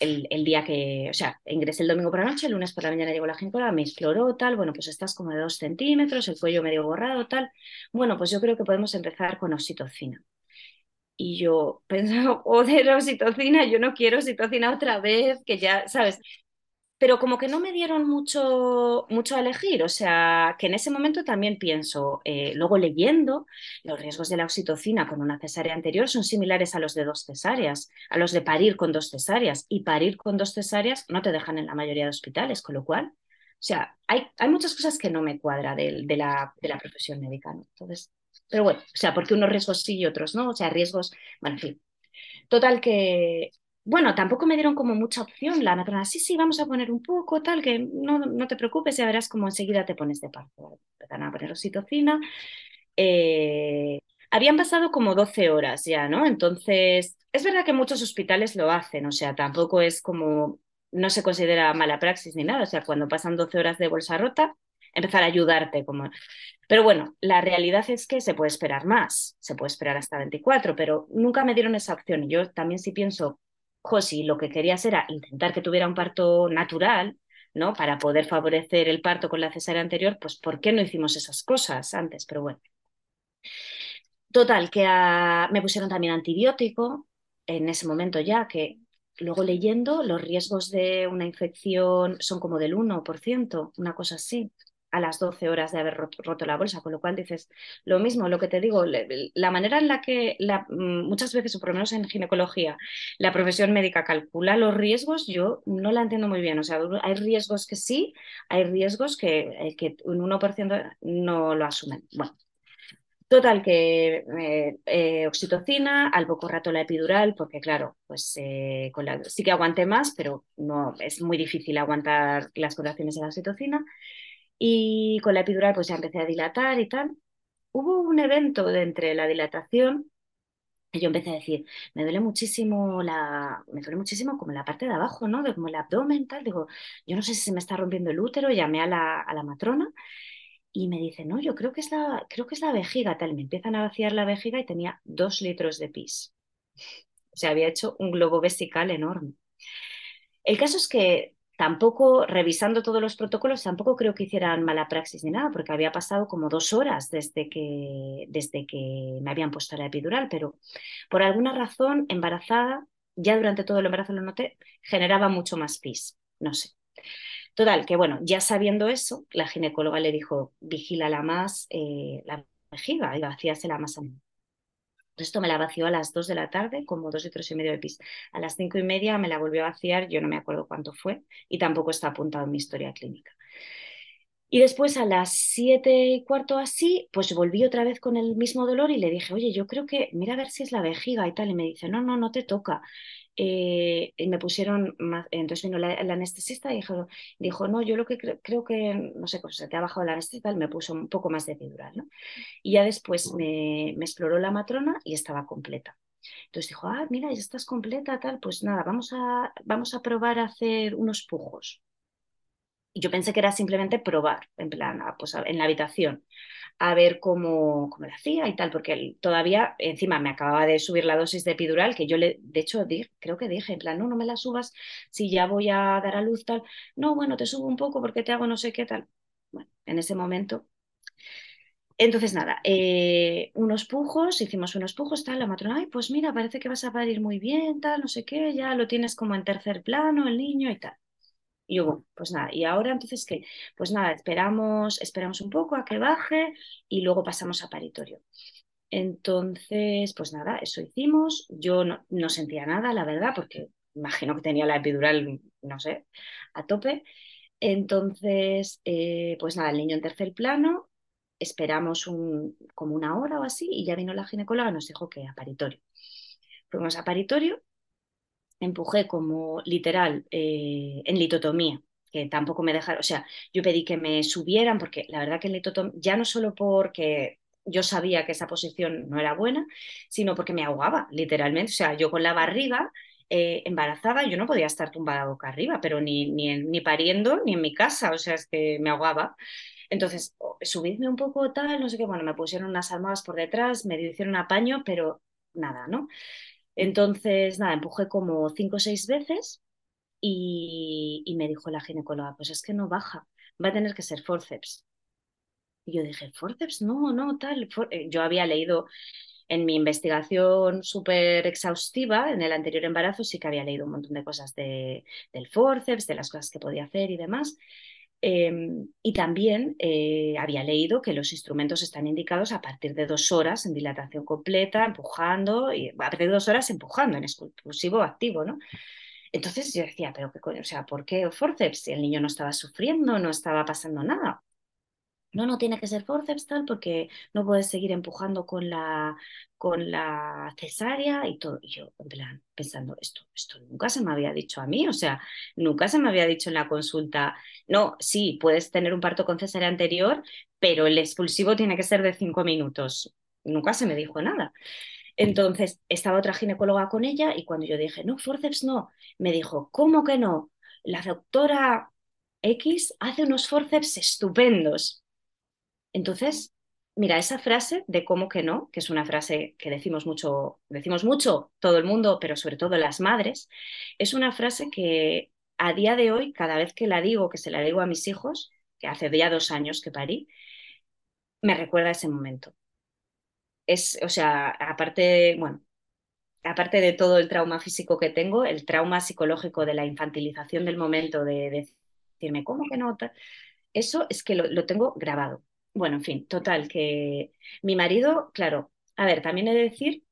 el, día que, o sea, ingresé el domingo por la noche, el lunes por la mañana llegó la ginecóloga, me exploró, tal, bueno, pues estás como de dos centímetros, el cuello medio borrado, tal. Bueno, pues yo creo que podemos empezar con oxitocina. Y yo pensaba, joder, oxitocina, yo no quiero oxitocina otra vez, que ya, ¿sabes? Pero como que no me dieron mucho, mucho a elegir, o sea, que en ese momento también pienso, eh, luego leyendo, los riesgos de la oxitocina con una cesárea anterior son similares a los de dos cesáreas, a los de parir con dos cesáreas, y parir con dos cesáreas no te dejan en la mayoría de hospitales, con lo cual, o sea, hay, hay muchas cosas que no me cuadra de, la, de la profesión médica. Entonces, pero bueno, o sea, porque unos riesgos sí y otros no, o sea, riesgos, bueno, en fin. Total que bueno, tampoco me dieron como mucha opción la matrona, sí, sí, vamos a poner un poco, tal, que no, no te preocupes, ya verás cómo enseguida te pones de parto. Empezaron a poner oxitocina. Eh, habían pasado como 12 horas ya, ¿no? Entonces, es verdad que muchos hospitales lo hacen, o sea, tampoco es como, no se considera mala praxis ni nada, o sea, cuando pasan 12 horas de bolsa rota, empezar a ayudarte como... Pero bueno, la realidad es que se puede esperar más, se puede esperar hasta 24, pero nunca me dieron esa opción. Yo también sí pienso, Josi lo que querías era intentar que tuviera un parto natural, ¿no? Para poder favorecer el parto con la cesárea anterior, pues ¿por qué no hicimos esas cosas antes? Pero bueno. Total, que me pusieron también antibiótico en ese momento ya, que luego leyendo los riesgos de una infección son como del 1%, una cosa así a las 12 horas de haber roto, la bolsa, con lo cual dices lo mismo, lo que te digo, la manera en la que mm, muchas veces, o por lo menos en ginecología, la profesión médica calcula los riesgos, yo no la entiendo muy bien. O sea, hay riesgos que sí, hay riesgos que, eh, que un 1% no lo asumen. Bueno, Total, que eh, eh, oxitocina, al poco rato la epidural, porque claro, pues sí que aguanté más, pero no es muy difícil aguantar las contracciones de la oxitocina. Y con la epidural pues ya empecé a dilatar y tal. Hubo un evento de entre la dilatación que yo empecé a decir, me duele muchísimo la, me duele muchísimo como la parte de abajo, ¿no? Como el abdomen, tal. Digo, yo no sé si se me está rompiendo el útero, llamé a la, a la matrona y me dice, no, yo creo que es la, creo que es la vejiga, tal. Me empiezan a vaciar la vejiga y tenía dos litros de pis. O sea, había hecho un globo vesical enorme. El caso es que tampoco, revisando todos los protocolos, tampoco creo que hicieran mala praxis ni nada, porque había pasado como dos horas desde que, desde que me habían puesto la epidural, pero por alguna razón, embarazada, ya durante todo el embarazo lo noté, generaba mucho más pis, no sé. Total, que bueno, ya sabiendo eso, la ginecóloga le dijo, vigílala más eh, la vejiga y vacíasela más a mí. Esto me la vació a las 2 de la tarde, como dos litros y medio de pis. A las cinco y media me la volvió a vaciar, yo no me acuerdo cuánto fue, y tampoco está apuntado en mi historia clínica. Y después a las siete y cuarto así, pues volví otra vez con el mismo dolor y le dije, oye, yo creo que, mira a ver si es la vejiga y tal. Y me dice, no, no, no te toca. Eh, y me pusieron, más, entonces vino la, anestesista y dijo, dijo, no, yo lo que creo, que, no sé, pues se te ha bajado la anestesia, me puso un poco más de epidural, ¿no? Y ya después me, me exploró la matrona y estaba completa. Entonces dijo, ah, mira, ya estás completa, tal, pues nada, vamos a, vamos a probar a hacer unos pujos. yo pensé que era simplemente probar, en plan, ah, pues en la habitación, a ver cómo, cómo lo hacía y tal, porque todavía, encima me acababa de subir la dosis de epidural, que yo le, de hecho, creo que dije, en plan, no, no me la subas si ya voy a dar a luz tal, no, bueno, te subo un poco porque te hago no sé qué tal. Bueno, en ese momento entonces, nada, eh, unos pujos, hicimos unos pujos, tal, la matrona, ay, pues mira, parece que vas a parir muy bien, tal, no sé qué, ya lo tienes como en tercer plano el niño y tal. Y yo, bueno, pues nada, y ahora entonces, ¿qué? Pues nada, esperamos, esperamos un poco a que baje y luego pasamos a paritorio. Entonces, pues nada, eso hicimos. Yo no, sentía nada, la verdad, porque imagino que tenía la epidural, no sé, a tope. Entonces, eh, pues nada, el niño en tercer plano, esperamos un, como una hora o así y ya vino la ginecóloga y nos dijo que a paritorio. Fuimos a paritorio empujé como literal eh, en litotomía, que tampoco me dejaron, o sea, yo pedí que me subieran porque la verdad que en litotomía, ya no solo porque yo sabía que esa posición no era buena, sino porque me ahogaba, literalmente, o sea, yo con la barriga eh, embarazada, yo no podía estar tumbada boca arriba, pero ni, ni, ni pariendo ni en mi casa, o sea, es que me ahogaba. Entonces, subidme un poco tal, no sé qué, bueno, me pusieron unas almohadas por detrás, me hicieron apaño, pero nada, ¿no? Entonces, nada, empujé como cinco o seis veces y, me dijo la ginecóloga, pues es que no baja, va a tener que ser forceps. Y yo dije, forceps, no, no, tal. Eh, yo había leído en mi investigación súper exhaustiva, en el anterior embarazo, sí que había leído un montón de cosas de, del forceps, de las cosas que podía hacer y demás. Em, y también eh, había leído que los instrumentos están indicados a partir de dos horas en dilatación completa, empujando, y a partir de dos horas empujando en exclusivo activo, ¿no? Entonces yo decía, pero qué coño, o sea, ¿por qué forceps? Si el niño no estaba sufriendo, no estaba pasando nada no, no tiene que ser forceps tal porque no puedes seguir empujando con la, con la cesárea y todo. Y yo, en plan, pensando, esto, esto nunca se me había dicho a mí, o sea, nunca se me había dicho en la consulta, no, sí, puedes tener un parto con cesárea anterior, pero el expulsivo tiene que ser de cinco minutos. Nunca se me dijo nada. Entonces, estaba otra ginecóloga con ella y cuando yo dije, no, forceps no, me dijo, ¿cómo que no? La doctora X hace unos forceps estupendos. Entonces, mira, esa frase de cómo que no, que es una frase que decimos mucho, decimos mucho todo el mundo, pero sobre todo las madres, es una frase que a día de hoy, cada vez que la digo, que se la digo a mis hijos, que hace ya dos años que parí, me recuerda ese momento. Es, o sea, aparte, bueno, aparte de todo el trauma físico que tengo, el trauma psicológico de la infantilización del momento, de, decirme, ¿cómo que no? Eso es que lo tengo grabado. Bueno, en fin, total, que mi marido, claro, a ver, también he de decir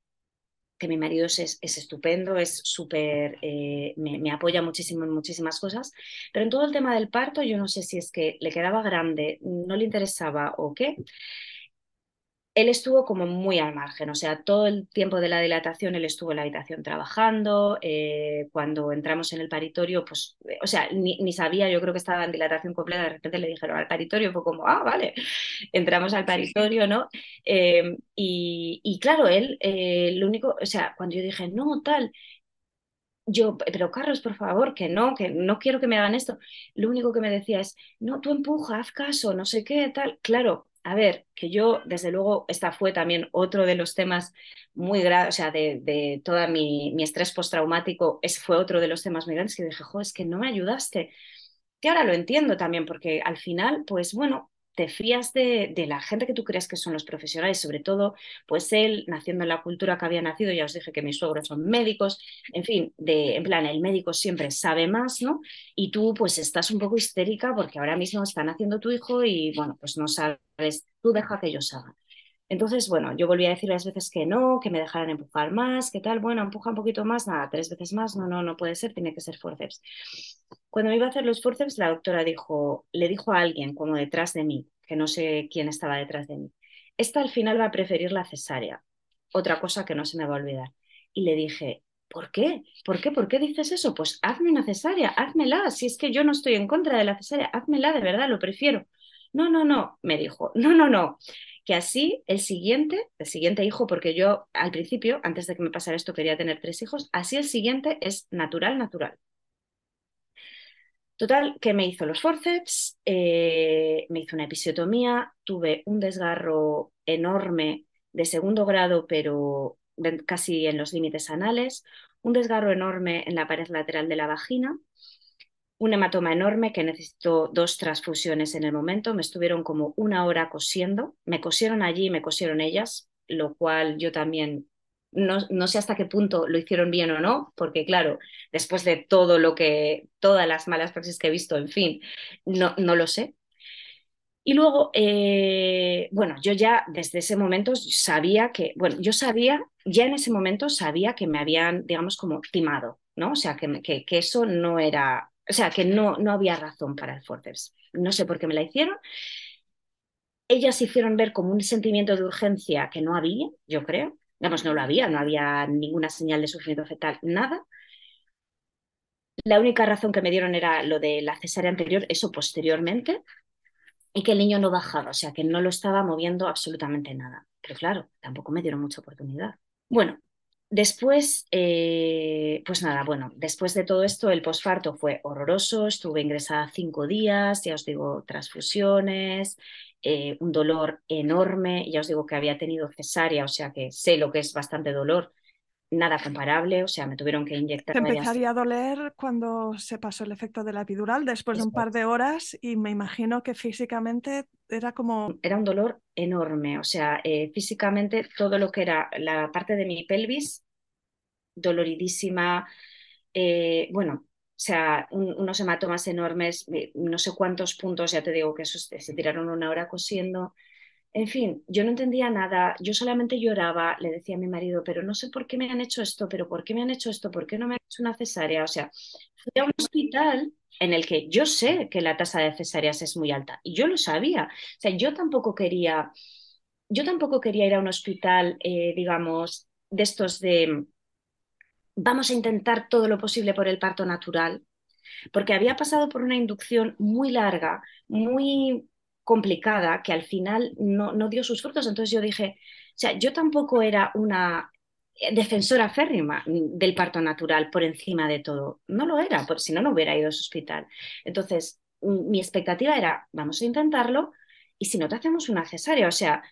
que mi marido es, es estupendo, es súper, eh, me, me, apoya muchísimo en muchísimas cosas, pero en todo el tema del parto yo no sé si es que le quedaba grande, no le interesaba o qué, él estuvo como muy al margen, o sea, todo el tiempo de la dilatación él estuvo en la habitación trabajando, eh, cuando entramos en el paritorio, pues, o sea, ni, sabía, yo creo que estaba en dilatación completa, de repente le dijeron al paritorio, fue como, ah, vale, entramos al paritorio, ¿no? Eh, y, claro, él, eh, lo único, o sea, cuando yo dije, no, tal, yo, pero Carlos, por favor, que no, que no quiero que me hagan esto. Lo único que me decía es, no, tú empuja, haz caso, no sé qué, tal. Claro, a ver, que yo, desde luego, esta fue también otro de los temas muy graves, o sea, de, de todo mi, mi, estrés postraumático, ese fue otro de los temas muy grandes que dije, jo, es que no me ayudaste. Que ahora lo entiendo también, porque al final, pues bueno, te fías de, la gente que tú crees que son los profesionales, sobre todo, pues él, naciendo en la cultura que había nacido, ya os dije que mis suegros son médicos, en fin, de, en plan, el médico siempre sabe más, ¿no? Y tú pues estás un poco histérica porque ahora mismo están haciendo tu hijo y bueno, pues no sabes, tú deja que ellos hagan. Entonces, bueno, yo volví a decir las veces que no, que me dejaran empujar más, que tal, bueno, empuja un poquito más, nada, tres veces más, no, no, no puede ser, tiene que ser forceps. Cuando me iba a hacer los forceps, la doctora dijo, le dijo a alguien como detrás de mí, que no sé quién estaba detrás de mí, esta al final va a preferir la cesárea, otra cosa que no se me va a olvidar. Y le dije, ¿por qué? ¿Por qué? ¿Por qué dices eso? Pues hazme una cesárea, házmela, si es que yo no estoy en contra de la cesárea, házmela de verdad, lo prefiero. No, no, no, me dijo, no, no, no, que así el siguiente, el siguiente hijo, porque yo al principio, antes de que me pasara esto, quería tener tres hijos, así el siguiente es natural, natural. Total, que me hizo los forceps, eh, me hizo una episiotomía, tuve un desgarro enorme de segundo grado, pero casi en los límites anales, un desgarro enorme en la pared lateral de la vagina, un hematoma enorme que necesitó dos transfusiones en el momento, me estuvieron como una hora cosiendo, me cosieron allí y me cosieron ellas, lo cual yo también no, sé hasta qué punto lo hicieron bien o no, porque claro, después de todo lo que, todas las malas praxis que he visto, en fin, no, no lo sé. Y luego, eh, bueno, yo ya desde ese momento sabía que, bueno, yo sabía, ya en ese momento sabía que me habían, digamos, como timado, ¿no? O sea, que, que eso no era, o sea, que no, no había razón para el forceps. No sé por qué me la hicieron. Ellas hicieron ver como un sentimiento de urgencia que no había, yo creo, Vamos, no lo había, no había ninguna señal de sufrimiento fetal, nada. La única razón que me dieron era lo de la cesárea anterior, eso posteriormente, y que el niño no bajaba, o sea, que no lo estaba moviendo absolutamente nada. Pero claro, tampoco me dieron mucha oportunidad. Bueno, después, eh, pues nada, bueno, después de todo esto, el posfarto fue horroroso, estuve ingresada cinco días, ya os digo, transfusiones, eh, un dolor enorme, ya os digo que había tenido cesárea, o sea que sé lo que es bastante dolor, nada comparable, o sea, me tuvieron que inyectar. Te empezaría a doler cuando se pasó el efecto de la epidural, después de un par de horas, y me imagino que físicamente era como... Era un dolor enorme, o sea, eh, físicamente todo lo que era la parte de mi pelvis, doloridísima, eh, bueno, o sea, unos hematomas enormes, no sé cuántos puntos, ya te digo que eso se tiraron una hora cosiendo. En fin, yo no entendía nada, yo solamente lloraba, le decía a mi marido, pero no sé por qué me han hecho esto, pero por qué me han hecho esto, por qué no me han hecho una cesárea. O sea, fui a un hospital en el que yo sé que la tasa de cesáreas es muy alta y yo lo sabía. O sea, yo tampoco quería, yo tampoco quería ir a un hospital, eh, digamos, de estos de vamos a intentar todo lo posible por el parto natural, porque había pasado por una inducción muy larga, muy complicada, que al final no, no dio sus frutos. Entonces yo dije, o sea, yo tampoco era una defensora férrima del parto natural por encima de todo. No lo era, porque si no, no hubiera ido a ese hospital. Entonces, mi expectativa era, vamos a intentarlo y si no te hacemos una cesárea, o sea,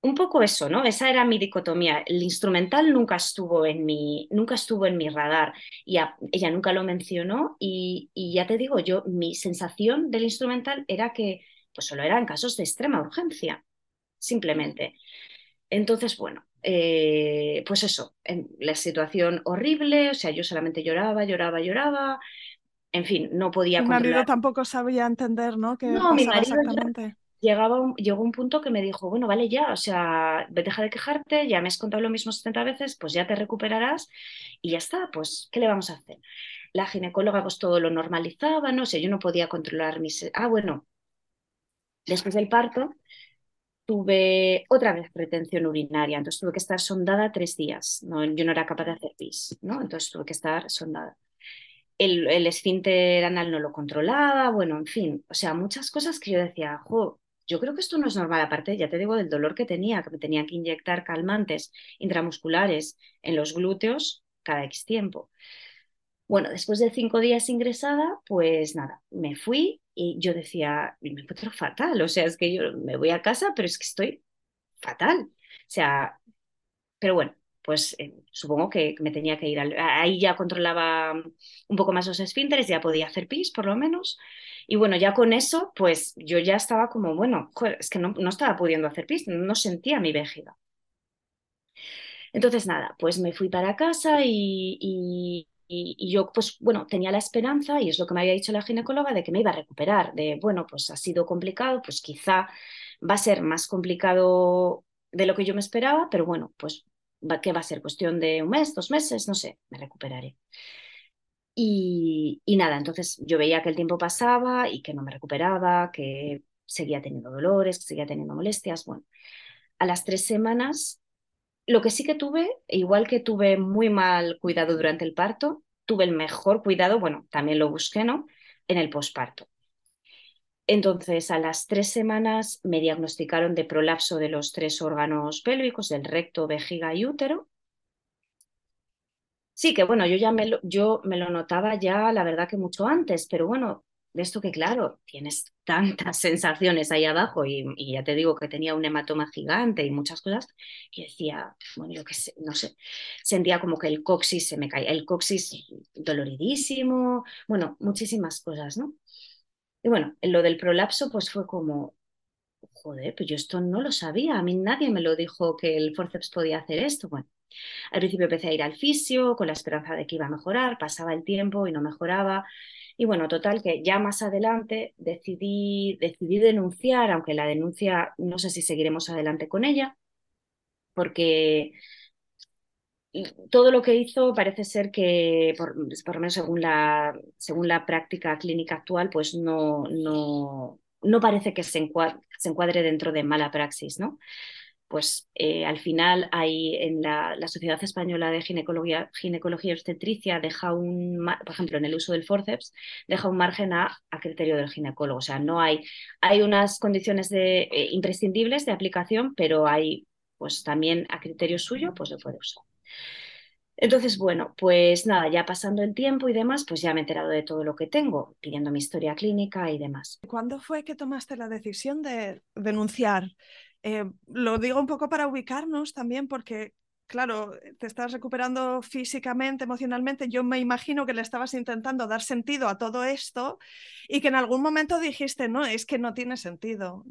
un poco eso, ¿no? Esa era mi dicotomía. El instrumental nunca estuvo en mi, nunca estuvo en mi radar y ella nunca lo mencionó y, ya te digo, yo mi sensación del instrumental era que pues solo eran casos de extrema urgencia, simplemente. Entonces, bueno, eh, pues eso, en la situación horrible, o sea, yo solamente lloraba, lloraba, lloraba, en fin, no podía Mi marido tampoco sabía entender, ¿no? Que no, mi marido exactamente llegaba llegó un punto que me dijo, bueno, vale ya, o sea, deja de quejarte, ya me has contado lo mismo 70 veces, pues ya te recuperarás y ya está, pues, ¿qué le vamos a hacer? La ginecóloga pues todo lo normalizaba, no sé, yo no podía controlar mis... Ah, bueno, después del parto tuve otra vez retención urinaria, entonces tuve que estar sondada tres días, ¿no? yo no era capaz de hacer pis, ¿no? Entonces tuve que estar sondada. El, el esfínter anal no lo controlaba, bueno, en fin, o sea, muchas cosas que yo decía, jo, yo creo que esto no es normal, aparte, ya te digo, del dolor que tenía, que me tenía que inyectar calmantes intramusculares en los glúteos cada X tiempo. Bueno, después de cinco días ingresada, pues nada, me fui y yo decía, me encuentro fatal, o sea, es que yo me voy a casa, pero es que estoy fatal. O sea, pero bueno, pues eh, supongo que me tenía que ir al... Ahí ya controlaba un poco más los esfínteres, ya podía hacer pis por lo menos. Y bueno, ya con eso, pues yo ya estaba como, bueno, es que no, no estaba pudiendo hacer pis, no sentía mi vejiga. Entonces, nada, pues me fui para casa y, y, y, yo, pues bueno, tenía la esperanza, y es lo que me había dicho la ginecóloga, de que me iba a recuperar, de, bueno, pues ha sido complicado, pues quizá va a ser más complicado de lo que yo me esperaba, pero bueno, pues ¿qué va a ser? Cuestión de un mes, dos meses, no sé, me recuperaré. Y, nada, entonces yo veía que el tiempo pasaba y que no me recuperaba, que seguía teniendo dolores, que seguía teniendo molestias. Bueno, a las tres semanas, lo que sí que tuve, igual que tuve muy mal cuidado durante el parto, tuve el mejor cuidado, bueno, también lo busqué, ¿no? En el posparto. Entonces, a las tres semanas me diagnosticaron de prolapso de los tres órganos pélvicos, del recto, vejiga y útero. Sí, que bueno, yo ya me lo, yo me lo notaba ya, la verdad que mucho antes, pero bueno, esto que, claro, tienes tantas sensaciones ahí abajo y, ya te digo que tenía un hematoma gigante y muchas cosas, que decía, bueno, yo qué sé, no sé, sentía como que el coxis se me caía, el coxis doloridísimo, bueno, muchísimas cosas, ¿no? Y bueno, lo del prolapso pues fue como, joder, pues yo esto no lo sabía, a mí nadie me lo dijo que el forceps podía hacer esto, bueno. Al principio empecé a ir al fisio con la esperanza de que iba a mejorar, pasaba el tiempo y no mejoraba. Y bueno, total, que ya más adelante decidí, decidí denunciar, aunque la denuncia no sé si seguiremos adelante con ella, porque todo lo que hizo parece ser que, por, lo menos según la, según la práctica clínica actual, pues no, no, no parece que se encuadre, se encuadre dentro de mala praxis, ¿no? Pues eh, al final hay en la, Sociedad Española de Ginecología, Ginecología y Obstetricia deja un, por ejemplo, en el uso del forceps, deja un margen a, criterio del ginecólogo. O sea, no hay, hay unas condiciones de, eh, imprescindibles de aplicación, pero hay, pues también a criterio suyo, pues lo puede usar. Entonces, bueno, pues nada, ya pasando el tiempo y demás, pues ya me he enterado de todo lo que tengo, pidiendo mi historia clínica y demás. ¿Cuándo fue que tomaste la decisión de denunciar eh, lo digo un poco para ubicarnos también porque, claro, te estás recuperando físicamente, emocionalmente. Yo me imagino que le estabas intentando dar sentido a todo esto y que en algún momento dijiste, no, es que no tiene sentido.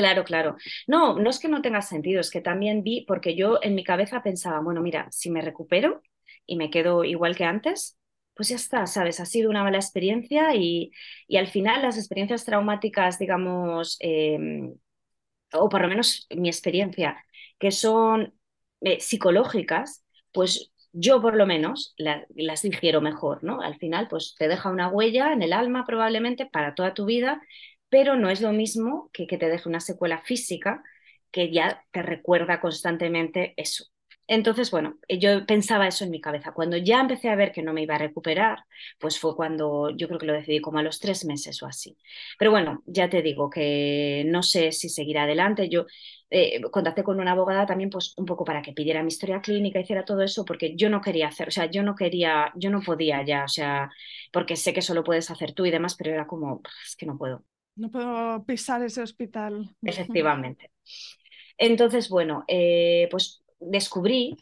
Claro, claro. No, no es que no tenga sentido, es que también vi, porque yo en mi cabeza pensaba, bueno, mira, si me recupero y me quedo igual que antes, pues ya está, ¿sabes? Ha sido una mala experiencia y, y al final las experiencias traumáticas, digamos, em, o por lo menos mi experiencia, que son eh, psicológicas, pues yo por lo menos las digiero mejor, ¿no? Al final, pues te deja una huella en el alma probablemente para toda tu vida, pero no es lo mismo que te deje una secuela física que ya te recuerda constantemente eso. Entonces, bueno, yo pensaba eso en mi cabeza. Cuando ya empecé a ver que no me iba a recuperar, pues fue cuando yo creo que lo decidí como a los tres meses o así. Pero bueno, ya te digo que no sé si seguir adelante. Yo eh, contacté con una abogada también, pues un poco para que pidiera mi historia clínica, hiciera todo eso, porque yo no quería hacer, o sea, yo no quería, yo no podía ya, o sea, porque sé que eso lo puedes hacer tú y demás, pero era como, es que no puedo. No puedo pisar ese hospital. Efectivamente. Entonces, bueno, eh, pues descubrí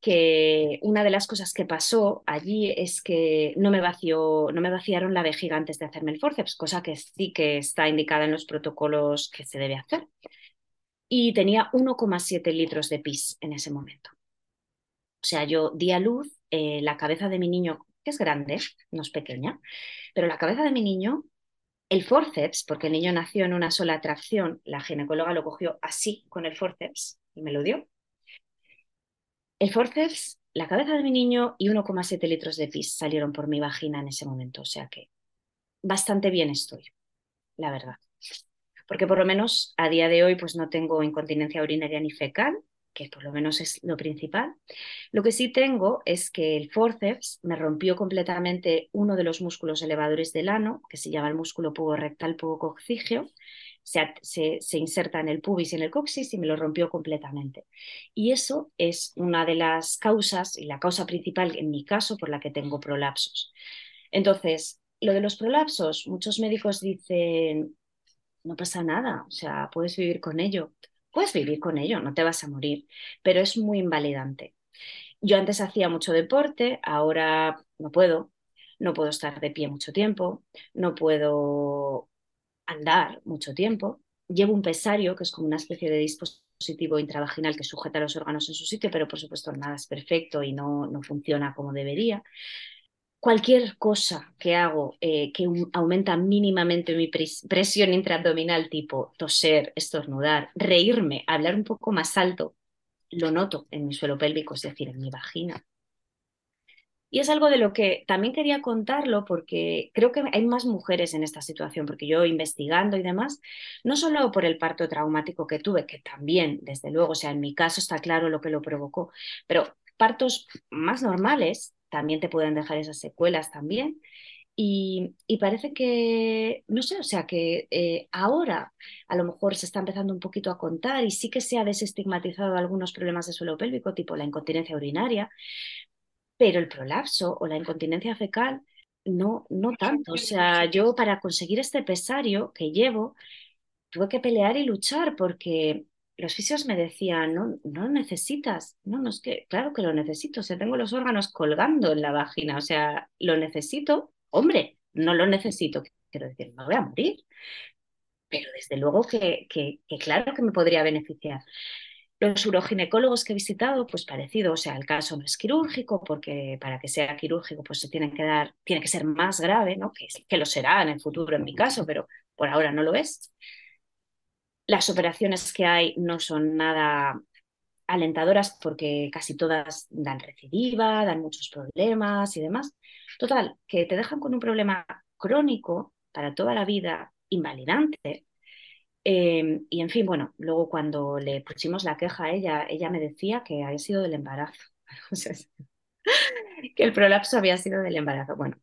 que una de las cosas que pasó allí es que no me, vació, no me vaciaron la vejiga antes de hacerme el forceps, cosa que sí que está indicada en los protocolos que se debe hacer. Y tenía 1,7 litros de pis en ese momento. O sea, yo di a luz eh, la cabeza de mi niño, que es grande, no es pequeña, pero la cabeza de mi niño, el forceps, porque el niño nació en una sola tracción, la ginecóloga lo cogió así con el forceps y me lo dio el forceps, la cabeza de mi niño y 1,7 litros de pis salieron por mi vagina en ese momento. O sea que bastante bien estoy, la verdad. Porque por lo menos a día de hoy pues no tengo incontinencia urinaria ni fecal, que por lo menos es lo principal. Lo que sí tengo es que el forceps me rompió completamente uno de los músculos elevadores del ano, que se llama el músculo puborectal pubococcígeo, se, inserta en el pubis y en el coxis y me lo rompió completamente. Y eso es una de las causas y la causa principal en mi caso por la que tengo prolapsos. Entonces, lo de los prolapsos, muchos médicos dicen, no pasa nada, o sea, puedes vivir con ello. Puedes vivir con ello, no te vas a morir, pero es muy invalidante. Yo antes hacía mucho deporte, ahora no puedo, no puedo estar de pie mucho tiempo, no puedo andar mucho tiempo. Llevo un pesario, que es como una especie de dispositivo intravaginal que sujeta los órganos en su sitio, pero por supuesto nada es perfecto y no, no funciona como debería. Cualquier cosa que hago eh, que aumenta mínimamente mi presión intraabdominal, tipo toser, estornudar, reírme, hablar un poco más alto, lo noto en mi suelo pélvico, es decir, en mi vagina. Y es algo de lo que también quería contarlo porque creo que hay más mujeres en esta situación, porque yo investigando y demás, no solo por el parto traumático que tuve, que también, desde luego, o sea, en mi caso está claro lo que lo provocó, pero partos más normales también te pueden dejar esas secuelas también. Y, parece que, no sé, o sea, que eh, ahora a lo mejor se está empezando un poquito a contar y sí que se ha desestigmatizado algunos problemas de suelo pélvico, tipo la incontinencia urinaria, pero el prolapso o la incontinencia fecal no, no tanto. O sea, yo para conseguir este pesario que llevo, tuve que pelear y luchar porque los fisios me decían, no, no lo necesitas. No, no es que, claro que lo necesito. O tengo los órganos colgando en la vagina. O sea, lo necesito. Hombre, no lo necesito. Quiero decir, me voy a morir. Pero desde luego que, que, que claro que me podría beneficiar. Los uroginecólogos que he visitado, pues parecido, o sea, el caso no es quirúrgico, porque para que sea quirúrgico, pues se tiene que dar, tiene que ser más grave, ¿no? Que, que lo será en el futuro en mi caso, pero por ahora no lo es. Las operaciones que hay no son nada alentadoras porque casi todas dan recidiva, dan muchos problemas y demás. Total, que te dejan con un problema crónico para toda la vida, invalidante. Em, y en fin, bueno, luego cuando le pusimos la queja a ella, ella me decía que había sido del embarazo. que el prolapso había sido del embarazo. Bueno.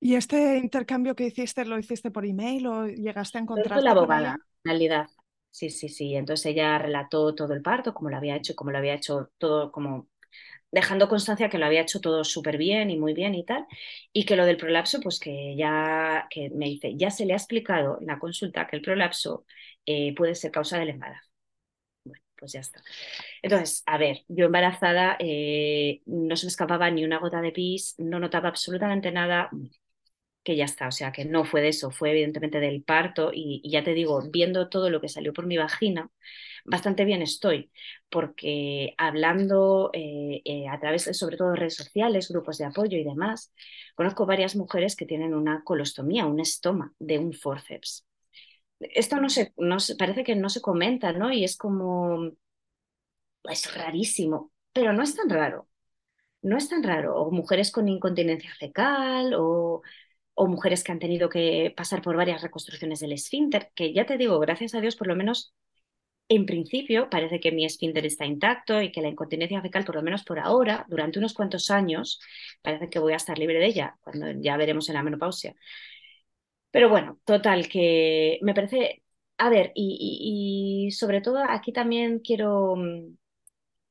¿Y este intercambio que hiciste lo hiciste por email o llegaste a encontrar? la abogada, en realidad. Sí, sí, sí. Entonces ella relató todo el parto, cómo lo había hecho, cómo lo había hecho todo, como dejando constancia que lo había hecho todo súper bien y muy bien y tal, y que lo del prolapso, pues que ya, que me dice, ya se le ha explicado en la consulta que el prolapso eh, puede ser causa del embarazo. Bueno, pues ya está. Entonces, a ver, yo embarazada eh, no se me escapaba ni una gota de pis, no notaba absolutamente nada, que ya está, o sea, que no fue de eso, fue evidentemente del parto y, ya te digo, viendo todo lo que salió por mi vagina, bastante bien estoy, porque hablando eh, eh, a través de sobre todo redes sociales, grupos de apoyo y demás, conozco varias mujeres que tienen una colostomía, un estoma de un forceps. Esto no se, no parece que no se comenta, ¿no? Y es como, es rarísimo, pero no es tan raro. No es tan raro. O mujeres con incontinencia fecal, o o mujeres que han tenido que pasar por varias reconstrucciones del esfínter, que ya te digo, gracias a Dios, por lo menos en principio parece que mi esfínter está intacto y que la incontinencia fecal, por lo menos por ahora, durante unos cuantos años, parece que voy a estar libre de ella, cuando ya veremos en la menopausia. Pero bueno, total, que me parece, a ver, y, y sobre todo aquí también quiero mm,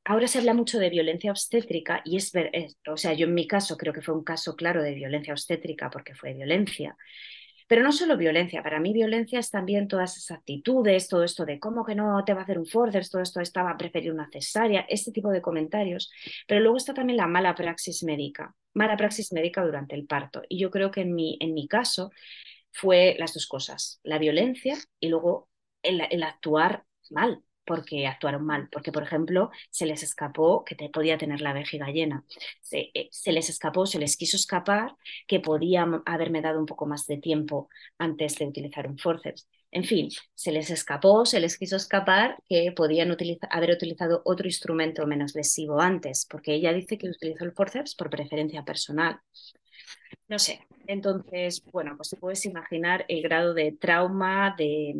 ahora se habla mucho de violencia obstétrica y es, ver, o sea, yo en mi caso creo que fue un caso claro de violencia obstétrica porque fue violencia. Pero no solo violencia, para mí violencia es también todas esas actitudes, todo esto de cómo que no te va a hacer un forceps, todo esto estaba a preferir una cesárea, este tipo de comentarios. Pero luego está también la mala praxis médica, mala praxis médica durante el parto. Y yo creo que en mi, en mi caso fue las dos cosas, la violencia y luego el actuar mal, porque actuaron mal, porque por ejemplo se les escapó que te podía tener la vejiga llena, se, eh, les escapó, se les quiso escapar que podía haberme dado un poco más de tiempo antes de utilizar un forceps. En fin, se les escapó, se les quiso escapar que podían haber utilizado otro instrumento menos lesivo antes, porque ella dice que utilizó el forceps por preferencia personal. No sé, entonces, bueno, pues puedes imaginar el grado de trauma, de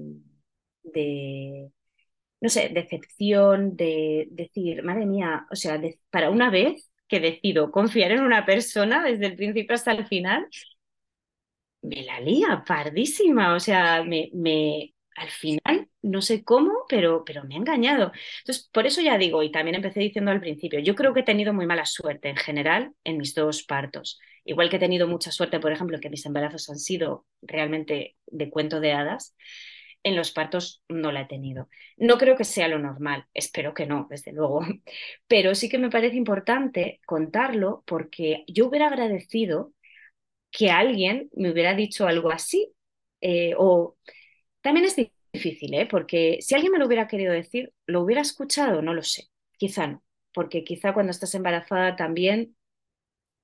no sé, decepción, de decir, madre mía, o sea, para una vez que decido confiar en una persona desde el principio hasta el final, me la lía pardísima, o sea, me, me, al final, no sé cómo, pero, pero me ha engañado. Entonces, por eso ya digo, y también empecé diciendo al principio, yo creo que he tenido muy mala suerte en general en mis dos partos. Igual que he tenido mucha suerte, por ejemplo, que mis embarazos han sido realmente de cuento de hadas en los partos no la he tenido. No creo que sea lo normal, espero que no, desde luego, pero sí que me parece importante contarlo porque yo hubiera agradecido que alguien me hubiera dicho algo así. Eh, o también es difícil, ¿eh? porque si alguien me lo hubiera querido decir, ¿lo hubiera escuchado? No lo sé, quizá no, porque quizá cuando estás embarazada también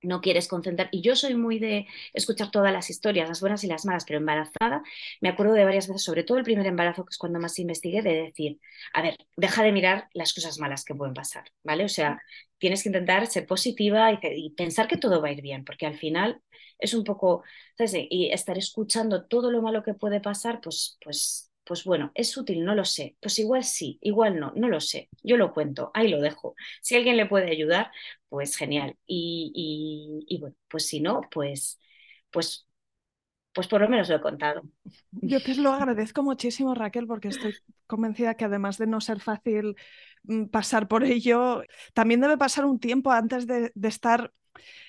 no quieres concentrar. Y yo soy muy de escuchar todas las historias, las buenas y las malas, pero embarazada, me acuerdo de varias veces, sobre todo el primer embarazo, que es cuando más investigué, de decir, a ver, deja de mirar las cosas malas que pueden pasar, ¿vale? O sea, tienes que intentar ser positiva y, pensar que todo va a ir bien, porque al final es un poco, ¿sabes? Y estar escuchando todo lo malo que puede pasar, pues, pues pues bueno, ¿es útil? No lo sé. Pues igual sí, igual no, no lo sé. Yo lo cuento, ahí lo dejo. Si alguien le puede ayudar, pues genial. Y, bueno, pues si no, pues, pues, pues por lo menos lo he contado. Yo te lo agradezco muchísimo, Raquel, porque estoy convencida que además de no ser fácil mm, pasar por ello, también debe pasar un tiempo antes de, de estar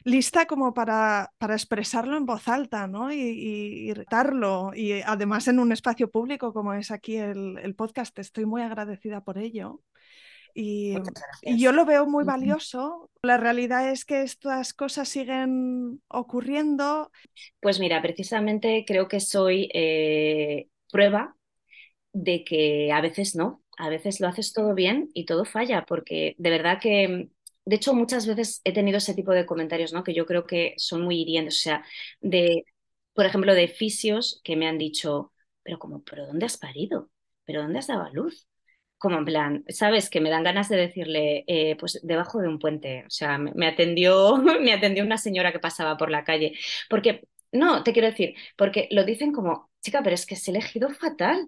lista como para, para expresarlo en voz alta, ¿no? Y, y, y, retarlo. Y además en un espacio público como es aquí el, el podcast, estoy muy agradecida por ello. Y, y, yo lo veo muy valioso. La realidad es que estas cosas siguen ocurriendo. Pues mira, precisamente creo que soy eh, prueba de que a veces no, a veces lo haces todo bien y todo falla, porque de verdad que de hecho, muchas veces he tenido ese tipo de comentarios, ¿no? Que yo creo que son muy hirientes. O sea, de, por ejemplo, de fisios que me han dicho, pero como, ¿pero dónde has parido? ¿Pero dónde has dado a luz? Como en plan, ¿sabes? Que me dan ganas de decirle, eh, pues debajo de un puente. O sea, me, me, atendió, me atendió una señora que pasaba por la calle. Porque, no, te quiero decir, porque lo dicen como, chica, pero es que has elegido fatal.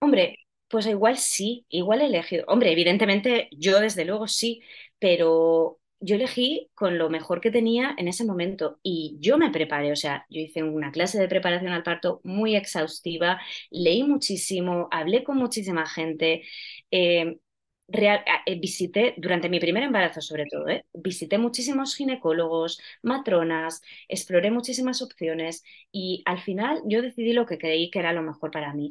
Hombre, pues igual sí, igual he elegido. Hombre, evidentemente yo desde luego sí, pero yo elegí con lo mejor que tenía en ese momento y yo me preparé, o sea, yo hice una clase de preparación al parto muy exhaustiva, leí muchísimo, hablé con muchísima gente, eh, real, eh, visité durante mi primer embarazo sobre todo, eh, visité muchísimos ginecólogos, matronas, exploré muchísimas opciones y al final yo decidí lo que creí que era lo mejor para mí.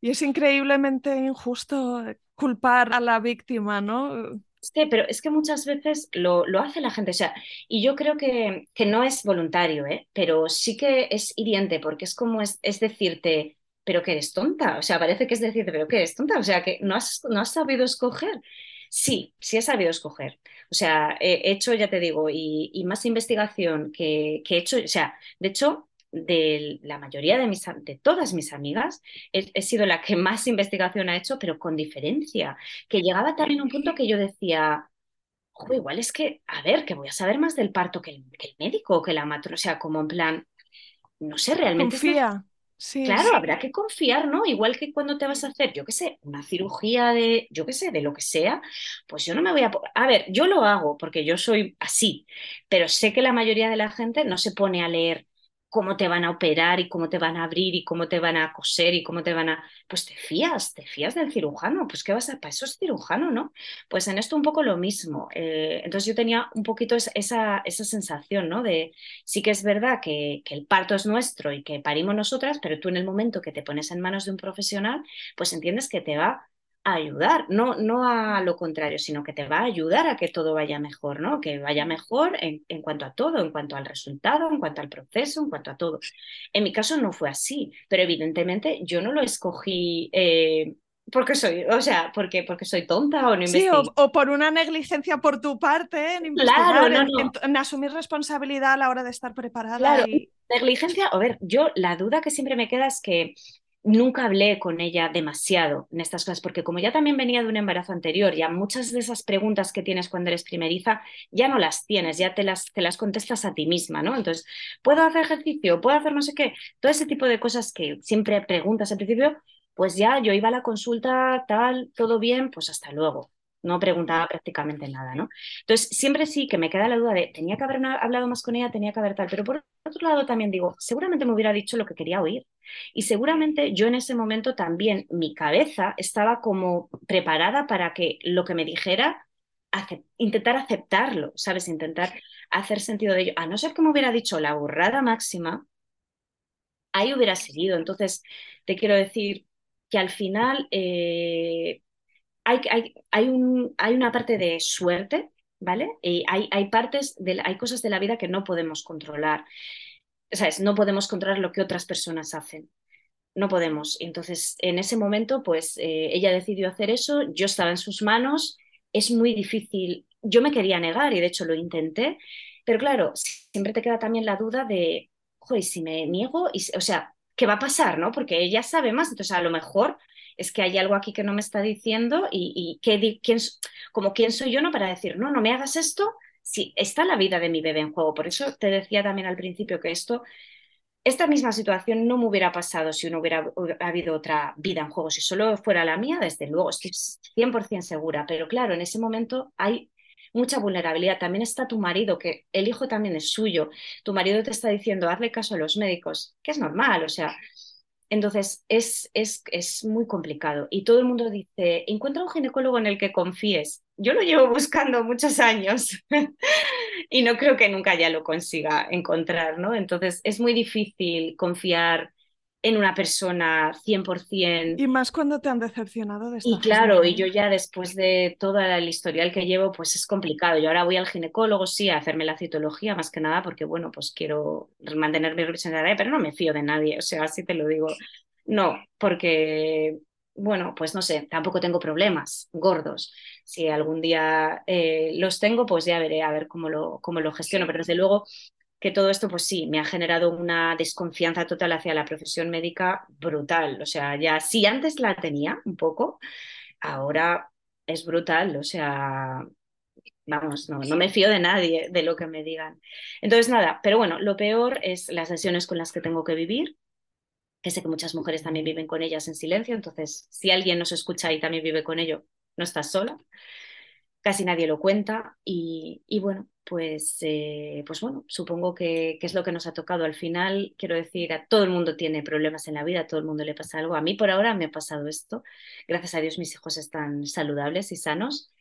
Y es increíblemente injusto culpar a la víctima, ¿no? Sí, pero es que muchas veces lo, lo, hace la gente, o sea, y yo creo que, que no es voluntario, ¿eh? pero sí que es hiriente, porque es como es, es, decirte, pero que eres tonta, o sea, parece que es decirte, pero que eres tonta, o sea, que no has, no has sabido escoger. Sí, sí he sabido escoger. O sea, he hecho, ya te digo, y, más investigación que, que he hecho, o sea, de hecho, de la mayoría de, mis, de todas mis amigas, he, sido la que más investigación ha hecho, pero con diferencia, que llegaba también un punto que yo decía, oh, igual es que, a ver, que voy a saber más del parto que el, médico, que la matrona, o sea, como en plan, no sé, realmente... Confía. Sí, claro, sí. habrá que confiar, ¿no? Igual que cuando te vas a hacer, yo qué sé, una cirugía de, yo qué sé, de lo que sea, pues yo no me voy a... A ver, yo lo hago porque yo soy así, pero sé que la mayoría de la gente no se pone a leer cómo te van a operar y cómo te van a abrir y cómo te van a coser y cómo te van a... Pues te fías, te fías del cirujano, pues ¿qué vas a... Para eso es cirujano, ¿no? Pues en esto un poco lo mismo. Eh, entonces yo tenía un poquito esa, esa sensación, ¿no? De sí que es verdad que, que el parto es nuestro y que parimos nosotras, pero tú en el momento que te pones en manos de un profesional, pues entiendes que te va a ayudar, no, no a lo contrario, sino que te va a ayudar a que todo vaya mejor, ¿no? Que vaya mejor en, en, cuanto a todo, en cuanto al resultado, en cuanto al proceso, en cuanto a todo. En mi caso no fue así, pero evidentemente yo no lo escogí eh, porque soy, o sea, porque, porque soy tonta o no Sí, o, o, por una negligencia por tu parte en investigar, claro, no, no. En, en, en, asumir responsabilidad a la hora de estar preparada. Claro, y... negligencia, a ver, yo la duda que siempre me queda es que nunca hablé con ella demasiado en estas cosas, porque como ya también venía de un embarazo anterior, ya muchas de esas preguntas que tienes cuando eres primeriza ya no las tienes, ya te las, te las contestas a ti misma, ¿no? Entonces, ¿puedo hacer ejercicio? ¿Puedo hacer no sé qué? Todo ese tipo de cosas que siempre preguntas al principio, pues ya yo iba a la consulta, tal, todo bien, pues hasta luego no preguntaba prácticamente nada, ¿no? Entonces, siempre sí que me queda la duda de, tenía que haber hablado más con ella, tenía que haber tal, pero por otro lado también digo, seguramente me hubiera dicho lo que quería oír. Y seguramente yo en ese momento también, mi cabeza estaba como preparada para que lo que me dijera, intentar aceptarlo, ¿sabes? Intentar hacer sentido de ello. A no ser que me hubiera dicho la burrada máxima, ahí hubiera seguido. Entonces, te quiero decir que al final... Eh, hay, hay, hay, un, hay una parte de suerte, ¿vale? Y hay, hay partes, de, hay cosas de la vida que no podemos controlar. ¿Sabes? No podemos controlar lo que otras personas hacen. No podemos. Entonces, en ese momento, pues eh, ella decidió hacer eso, yo estaba en sus manos, es muy difícil. Yo me quería negar y de hecho lo intenté, pero claro, siempre te queda también la duda de, joder, si me niego, o sea, ¿qué va a pasar? ¿no? Porque ella sabe más, entonces a lo mejor es que hay algo aquí que no me está diciendo y, que, quién, como quién soy yo no para decir, no, no me hagas esto, si está la vida de mi bebé en juego. Por eso te decía también al principio que esto, esta misma situación no me hubiera pasado si no hubiera habido otra vida en juego. Si solo fuera la mía, desde luego, estoy 100% segura. Pero claro, en ese momento hay mucha vulnerabilidad. También está tu marido, que el hijo también es suyo. Tu marido te está diciendo, hazle caso a los médicos, que es normal, o sea, entonces, es, es, es, muy complicado. Y todo el mundo dice, encuentra un ginecólogo en el que confíes. yo lo llevo buscando muchos años y no creo que nunca ya lo consiga encontrar, ¿no? Entonces es muy difícil confiar en una persona 100%. Y más cuando te han decepcionado de esta Y claro, y yo ya después de todo el historial que llevo, pues es complicado. Yo ahora voy al ginecólogo, sí, a hacerme la citología, más que nada, porque bueno, pues quiero mantener mi representatividad, pero no me fío de nadie, o sea, así te lo digo. No, porque, bueno, pues no sé, tampoco tengo problemas gordos. Si algún día eh, los tengo, pues ya veré a ver cómo lo, cómo lo gestiono, pero desde luego que todo esto, pues sí, me ha generado una desconfianza total hacia la profesión médica brutal. O sea, ya sí antes la tenía un poco, ahora es brutal. O sea, vamos, no, no me fío de nadie, de lo que me digan. Entonces, nada, pero bueno, lo peor es las sesiones con las que tengo que vivir, que sé que muchas mujeres también viven con ellas en silencio, entonces si alguien nos escucha y también vive con ello, no estás sola casi nadie lo cuenta y, bueno, pues, eh, pues bueno, supongo que, es lo que nos ha tocado. Al final, quiero decir, a todo el mundo tiene problemas en la vida, a todo el mundo le pasa algo. A mí por ahora me ha pasado esto. Gracias a Dios mis hijos están saludables y sanos.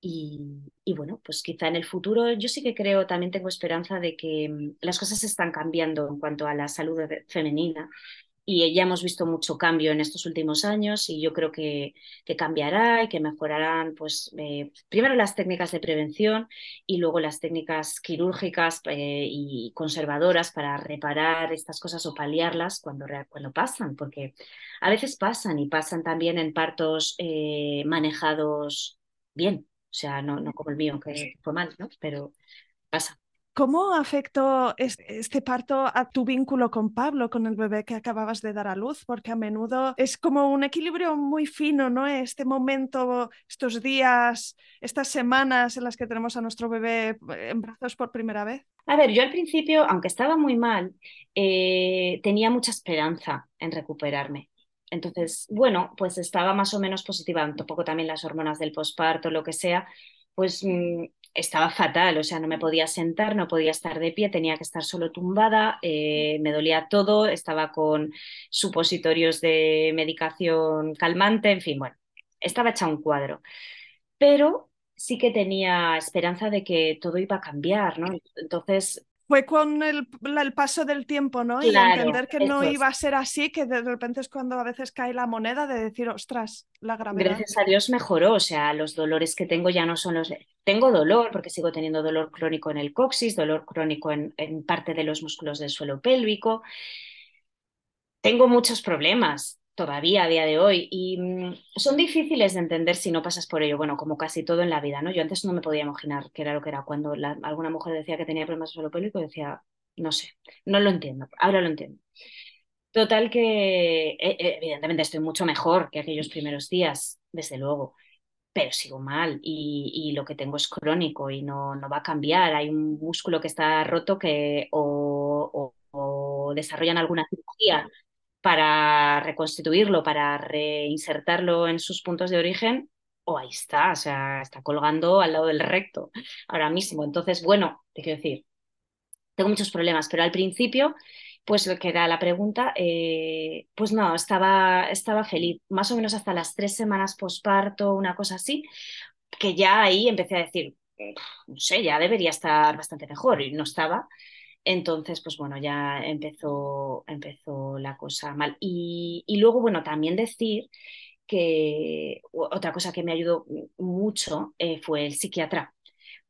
Y, y, bueno, pues quizá en el futuro yo sí que creo, también tengo esperanza de que mm, las cosas están cambiando en cuanto a la salud femenina y ya hemos visto mucho cambio en estos últimos años y yo creo que, que cambiará y que mejorarán pues eh, primero las técnicas de prevención y luego las técnicas quirúrgicas eh, y conservadoras para reparar estas cosas o paliarlas cuando, cuando pasan, porque a veces pasan y pasan también en partos eh, manejados bien, o sea, no, no como el mío que fue mal, ¿no? pero pasa. ¿Cómo afectó este parto a tu vínculo con Pablo, con el bebé que acababas de dar a luz? Porque a menudo es como un equilibrio muy fino, ¿no? Este momento, estos días, estas semanas en las que tenemos a nuestro bebé en brazos por primera vez. A ver, yo al principio, aunque estaba muy mal, eh, tenía mucha esperanza en recuperarme. Entonces, bueno, pues estaba más o menos positiva, un también las hormonas del posparto, lo que sea, pues mm, estaba fatal, o sea, no me podía sentar, no podía estar de pie, tenía que estar solo tumbada, eh, me dolía todo, estaba con supositorios de medicación calmante, en fin, bueno, estaba hecha un cuadro. Pero sí que tenía esperanza de que todo iba a cambiar, ¿no? Entonces fue con el, paso del tiempo, ¿no? y entender que no iba a ser así, que de repente es cuando a veces cae la moneda de decir, ostras, la gravedad. Gracias a Dios mejoró, o sea, los dolores que tengo ya no son los... Tengo dolor porque sigo teniendo dolor crónico en el coxis, dolor crónico en, en parte de los músculos del suelo pélvico. Tengo muchos problemas, todavía a día de hoy y mm, son difíciles de entender si no pasas por ello, bueno, como casi todo en la vida, ¿no? Yo antes no me podía imaginar qué era lo que era cuando alguna mujer decía que tenía problemas pélvico, decía, no sé, no lo entiendo, ahora lo entiendo. Total que e, e, evidentemente estoy mucho mejor que aquellos primeros días, desde luego, pero sigo mal y, y lo que tengo es crónico y no, no, va a cambiar. Hay un músculo que está roto que o, o desarrollan alguna cirugía para reconstituirlo, para reinsertarlo en sus puntos de origen, o ahí está, o sea, está colgando al lado del recto ahora mismo. Entonces, bueno, te quiero decir, tengo muchos problemas, pero al principio, pues lo que era la pregunta, eh, pues no, estaba, estaba feliz, más o menos hasta las tres semanas posparto, una cosa así, que ya ahí empecé a decir, no sé, ya debería estar bastante mejor y no estaba. Entonces, pues bueno, ya empezó, empezó la cosa mal. Y, luego, bueno, también decir que otra cosa que me ayudó mucho eh, fue el psiquiatra,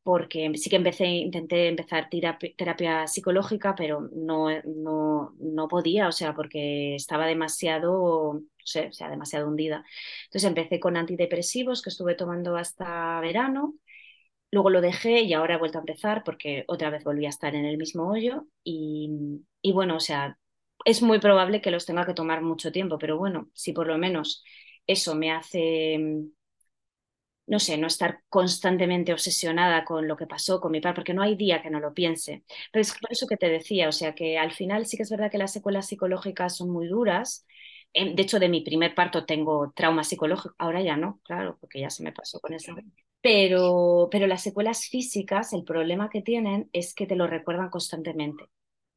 porque sí que empecé, intenté empezar terapia, psicológica, pero no, no, no, podía, o sea, porque estaba demasiado, sea, demasiado hundida. Entonces empecé con antidepresivos que estuve tomando hasta verano Luego lo dejé y ahora he vuelto a empezar porque otra vez volví a estar en el mismo hoyo y, bueno, o sea, es muy probable que los tenga que tomar mucho tiempo, pero bueno, si por lo menos eso me hace, no sé, no estar constantemente obsesionada con lo que pasó con mi padre, porque no hay día que no lo piense. Pero es por eso que te decía, o sea, que al final sí que es verdad que las secuelas psicológicas son muy duras. De hecho, de mi primer parto tengo trauma psicológico, ahora ya no, claro, porque ya se me pasó con eso. Pero, pero las secuelas físicas, el problema que tienen es que te lo recuerdan constantemente.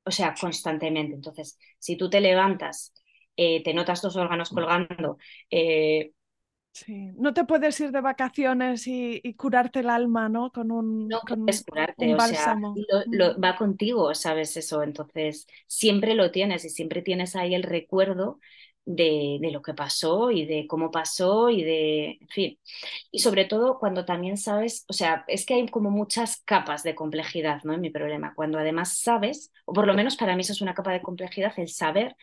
O sea, constantemente. Entonces, si tú te levantas, eh, te notas dos órganos colgando, eh, Sí, no te puedes ir de vacaciones y, curarte el alma, ¿no? Con un, no con puedes curarte, o sea, lo, mm. va contigo, ¿sabes eso? Entonces, siempre lo tienes y siempre tienes ahí el recuerdo de, de, lo que pasó y de cómo pasó y de, en fin. Y sobre todo cuando también sabes, o sea, es que hay como muchas capas de complejidad, ¿no? En mi problema, cuando además sabes, o por lo menos para mí eso es una capa de complejidad, el saber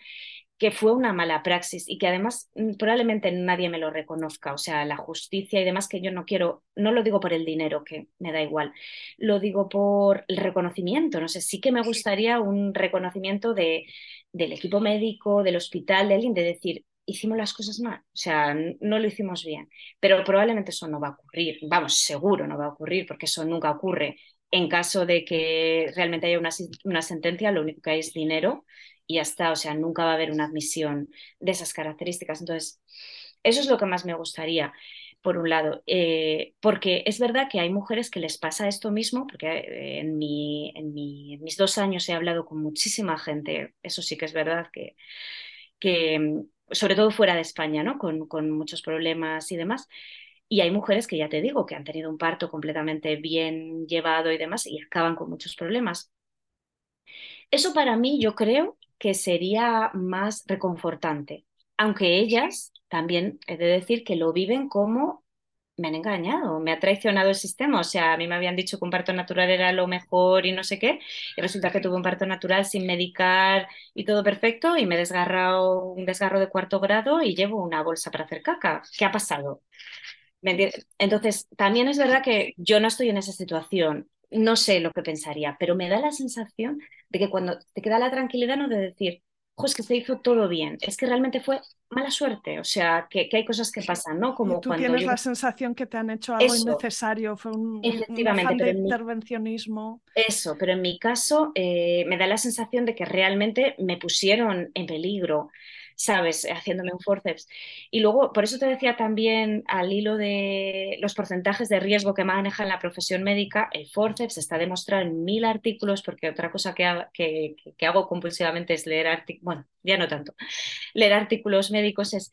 que fue una mala praxis y que además mm, probablemente nadie me lo reconozca, o sea, la justicia y demás que yo no quiero, no lo digo por el dinero, que me da igual, lo digo por el reconocimiento, no sé, sí que me gustaría un reconocimiento de, del equipo médico, del hospital, de alguien, de decir, hicimos las cosas mal, o sea, no lo hicimos bien, pero probablemente eso no va a ocurrir, vamos, seguro no va a ocurrir, porque eso nunca ocurre. En caso de que realmente haya una, una sentencia, lo único que hay es dinero y ya está, o sea, nunca va a haber una admisión de esas características. Entonces, eso es lo que más me gustaría, por un lado, eh, porque es verdad que hay mujeres que les pasa esto mismo, porque eh, en, mi, en, mis dos años he hablado con muchísima gente, eso sí que es verdad que, que sobre todo fuera de España, ¿no? Con, con muchos problemas y demás. Y hay mujeres que ya te digo que han tenido un parto completamente bien llevado y demás y acaban con muchos problemas. Eso para mí yo creo que sería más reconfortante, aunque ellas también he de decir que lo viven como me han engañado, me ha traicionado el sistema. O sea, a mí me habían dicho que un parto natural era lo mejor y no sé qué, y resulta que tuve un parto natural sin medicar y todo perfecto, y me he desgarrado un desgarro de cuarto grado y llevo una bolsa para hacer caca. ¿Qué ha pasado? Entonces, también es verdad que yo no estoy en esa situación no sé lo que pensaría, pero me da la sensación de que cuando te queda la tranquilidad no de decir, es que se hizo todo bien, es que realmente fue mala suerte, o sea, que, hay cosas que pasan, ¿no? Como tú tienes la sensación que te han hecho algo innecesario, fue un, Efectivamente, de intervencionismo. Eso, pero en mi caso eh, me da la sensación de que realmente me pusieron en peligro. ¿Sabes? Haciéndome un forceps. Y luego, por eso te decía también al hilo de los porcentajes de riesgo que maneja en la profesión médica, el forceps está demostrado en mil artículos, porque otra cosa que, que, que hago compulsivamente es leer artículos, bueno, ya no tanto, leer artículos médicos es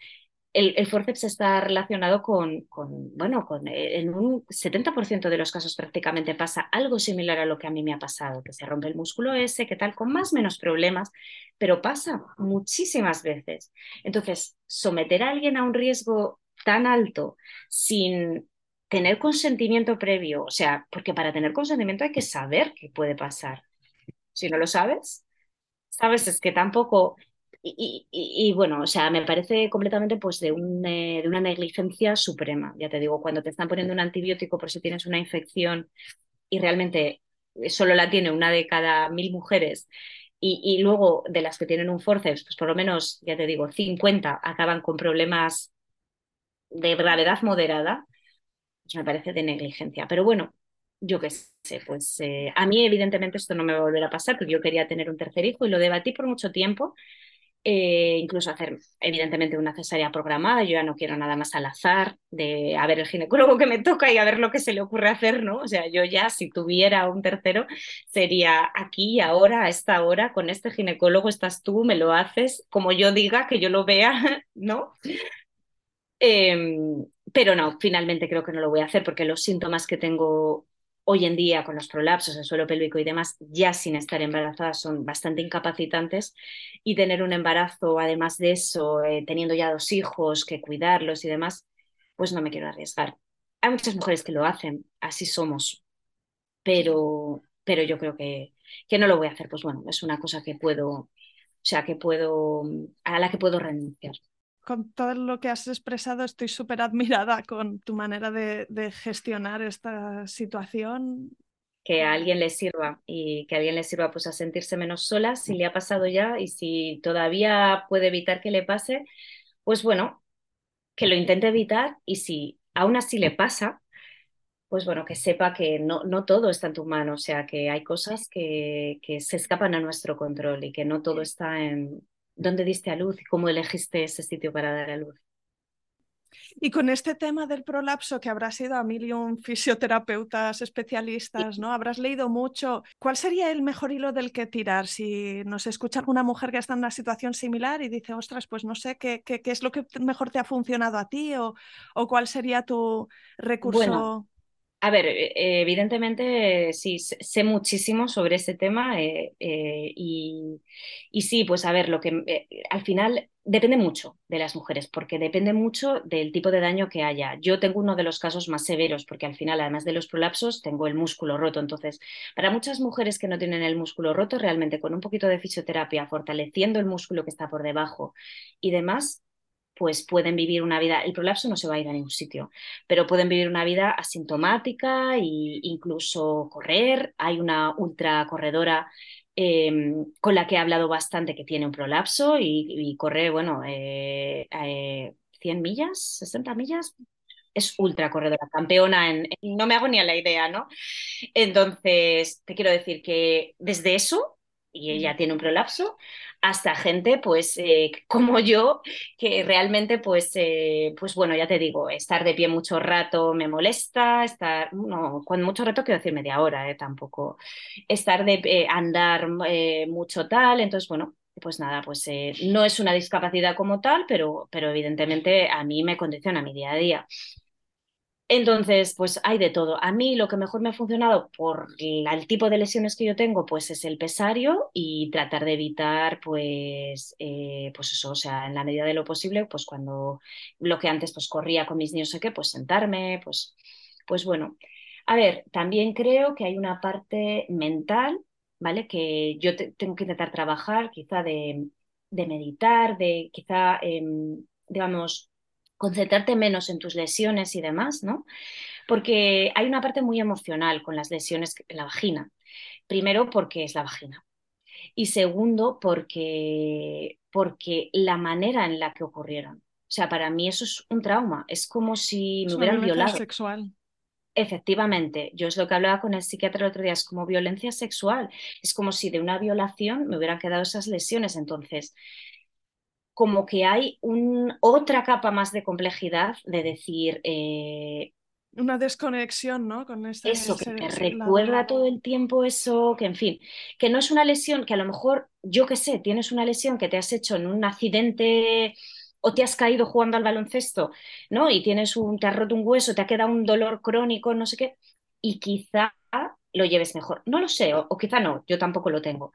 el, forceps está relacionado con, bueno, con, eh, en un 70% de los casos prácticamente pasa algo similar a lo que a mí me ha pasado, que se rompe el músculo ese, que tal, con más o menos problemas, pero pasa muchísimas veces. Entonces, someter a alguien a un riesgo tan alto sin tener consentimiento previo, o sea, porque para tener consentimiento hay que saber qué puede pasar. Si no lo sabes, sabes, es que tampoco y, bueno, o sea, me parece completamente pues de, un, eh, de una negligencia suprema. Ya te digo, cuando te están poniendo un antibiótico por si tienes una infección y realmente solo la tiene una de cada mil mujeres y, y, luego de las que tienen un forceps, pues por lo menos, ya te digo, 50 acaban con problemas de gravedad moderada, pues me parece de negligencia. Pero bueno, yo qué sé, pues eh, a mí evidentemente esto no me va a volver a pasar porque yo quería tener un tercer hijo y lo debatí por mucho tiempo eh, incluso hacer evidentemente una cesárea programada, yo ya no quiero nada más al azar de a ver el ginecólogo que me toca y a ver lo que se le ocurre hacer, ¿no? O sea, yo ya si tuviera un tercero sería aquí, ahora, a esta hora, con este ginecólogo estás tú, me lo haces como yo diga, que yo lo vea, ¿no? Em, pero no, finalmente creo que no lo voy a hacer porque los síntomas que tengo hoy en día con los prolapsos, el suelo pélvico y demás, ya sin estar embarazada son bastante incapacitantes y tener un embarazo, además de eso, eh, teniendo ya dos hijos, que cuidarlos y demás, pues no me quiero arriesgar. Hay muchas mujeres que lo hacen, así somos, pero, pero yo creo que, que no lo voy a hacer. Pues bueno, es una cosa que puedo, o sea, que puedo, a la que puedo renunciar con todo lo que has expresado, estoy súper admirada con tu manera de, gestionar esta situación. Que a alguien le sirva y que a alguien le sirva pues a sentirse menos sola si le ha pasado ya y si todavía puede evitar que le pase, pues bueno, que lo intente evitar y si aún así le pasa, pues bueno, que sepa que no, no todo está en tu mano, o sea, que hay cosas que, que se escapan a nuestro control y que no todo está en, dónde diste a luz y cómo elegiste ese sitio para dar a luz. Y con este tema del prolapso, que habrás ido a mil y un fisioterapeutas especialistas, ¿no? Habrás leído mucho. ¿Cuál sería el mejor hilo del que tirar? Si nos escucha alguna mujer que está en una situación similar y dice, ostras, pues no sé qué, qué, es lo que mejor te ha funcionado a ti o, o cuál sería tu recurso. A ver, eh, evidentemente sí, sé muchísimo sobre este tema eh, eh, y, sí, pues a ver, lo que al final depende mucho de las mujeres, porque depende mucho del tipo de daño que haya. Yo tengo uno de los casos más severos, porque al final, además de los prolapsos, tengo el músculo roto. Entonces, para muchas mujeres que no tienen el músculo roto, realmente con un poquito de fisioterapia, fortaleciendo el músculo que está por debajo y demás, pues pueden vivir una vida, el prolapso no se va a ir a ningún sitio, pero pueden vivir una vida asintomática e incluso correr. Hay una ultracorredora em, con la que he hablado bastante que tiene un prolapso y, corre, bueno, 100 eh, millas, 60 millas, es ultracorredora, campeona en, No me hago ni a la idea, ¿no? Entonces, te quiero decir que desde eso, y ella tiene un prolapso, hasta gente pues eh, como yo que realmente pues eh, pues bueno ya te digo estar de pie mucho rato me molesta estar no con mucho rato quiero decir media hora eh, tampoco estar de andar mucho tal entonces bueno pues nada pues no es una discapacidad como tal pero pero evidentemente a mí me condiciona mi día a día entonces, pues hay de todo. A mí lo que mejor me ha funcionado por el tipo de lesiones que yo tengo, pues es el pesario y tratar de evitar, pues, eh, pues eso, o sea, en la medida de lo posible, pues cuando lo que antes pues corría con mis niños, sé qué, pues sentarme, pues, pues bueno. A ver, también creo que hay una parte mental, ¿vale? Que yo tengo que intentar trabajar, quizá de, meditar, de quizá, em, digamos, concentrarte menos en tus lesiones y demás, ¿no? Porque hay una parte muy emocional con las lesiones en la vagina. Primero, porque es la vagina. Y segundo, porque, porque la manera en la que ocurrieron. O sea, para mí eso es un trauma. Es como si me hubieran violado. sexual. Efectivamente, yo es lo que hablaba con el psiquiatra el otro día, es como violencia sexual, es como si de una violación me hubieran quedado esas lesiones. Entonces, como que hay un, otra capa más de complejidad de decir... Eh, una desconexión, ¿no? Con ese, eso, que te recuerda todo el tiempo eso, que en fin, que no es una lesión, que a lo mejor, yo qué sé, tienes una lesión que te has hecho en un accidente o te has caído jugando al baloncesto, ¿no? Y tienes un, te has roto un hueso, te ha quedado un dolor crónico, no sé qué, y quizá lo lleves mejor. No lo sé, o quizá no, yo tampoco lo tengo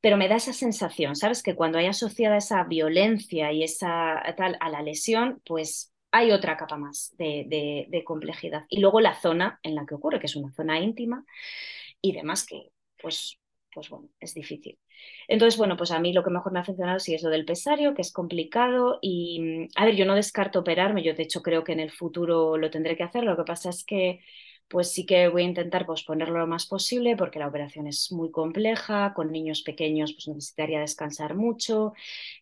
pero me da esa sensación, ¿sabes? Que cuando hay asociada esa violencia y esa tal a la lesión, pues hay otra capa más de, complejidad. Y luego la zona en la que ocurre, que es una zona íntima y demás que, pues, pues bueno, es difícil. Entonces, bueno, pues a mí lo que mejor me ha funcionado sí es lo del pesario, que es complicado y, a ver, yo no descarto operarme, yo de hecho creo que en el futuro lo tendré que hacer, lo que pasa es que pues sí que voy a intentar posponerlo lo más posible porque la operación es muy compleja, con niños pequeños pues necesitaría descansar mucho,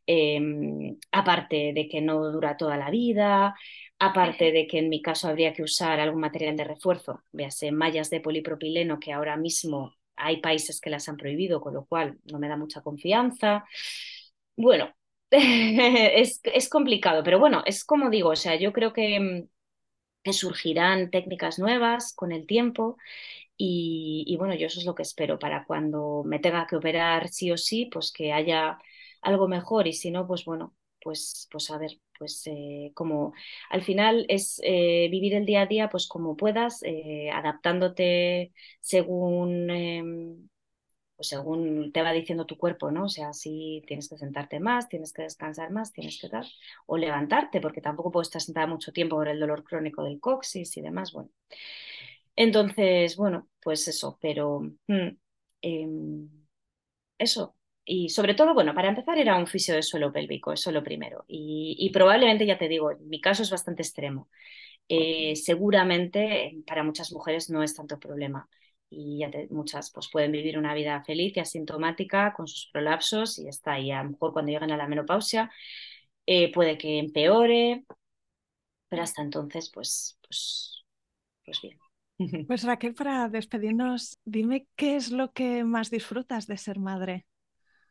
em, aparte de que no dura toda la vida, aparte de que en mi caso habría que usar algún material de refuerzo, véase mallas de polipropileno que ahora mismo hay países que las han prohibido, con lo cual no me da mucha confianza. Bueno, es, es complicado, pero bueno, es como digo, o sea, yo creo que em, que surgirán técnicas nuevas con el tiempo y, bueno, yo eso es lo que espero para cuando me tenga que operar sí o sí, pues que haya algo mejor y si no, pues bueno, pues, pues a ver, pues eh, como al final es eh, vivir el día a día pues como puedas, eh, adaptándote según em, pues según te va diciendo tu cuerpo, ¿no? O sea, si tienes que sentarte más, tienes que descansar más, tienes que dar, o levantarte, porque tampoco puedes estar sentada mucho tiempo por el dolor crónico del coxis y demás, bueno. Entonces, bueno, pues eso, pero mm, em, eso. Y sobre todo, bueno, para empezar era un fisio de suelo pélvico, eso lo primero. Y, probablemente, ya te digo, mi caso es bastante extremo. Eh, seguramente para muchas mujeres no es tanto problema y ya muchas pues pueden vivir una vida feliz y asintomática con sus prolapsos y está ahí. A lo mejor cuando lleguen a la menopausia eh, puede que empeore, pero hasta entonces pues, pues, pues bien. Pues Raquel, para despedirnos, dime qué es lo que más disfrutas de ser madre.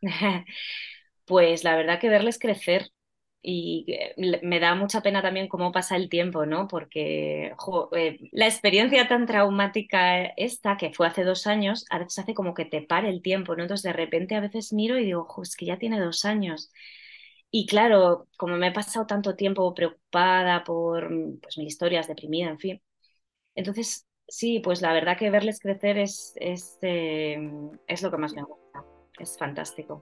pues la verdad que verles crecer y eh, me da mucha pena también cómo pasa el tiempo, ¿no? Porque eh, la experiencia tan traumática esta, que fue hace dos años, a veces hace como que te pare el tiempo, ¿no? Entonces de repente a veces miro y digo, es que ya tiene dos años. Y claro, como me he pasado tanto tiempo preocupada por pues, mis historias, deprimida, en fin. Entonces, sí, pues la verdad que verles crecer es, es, eh, es lo que más me gusta. Es fantástico.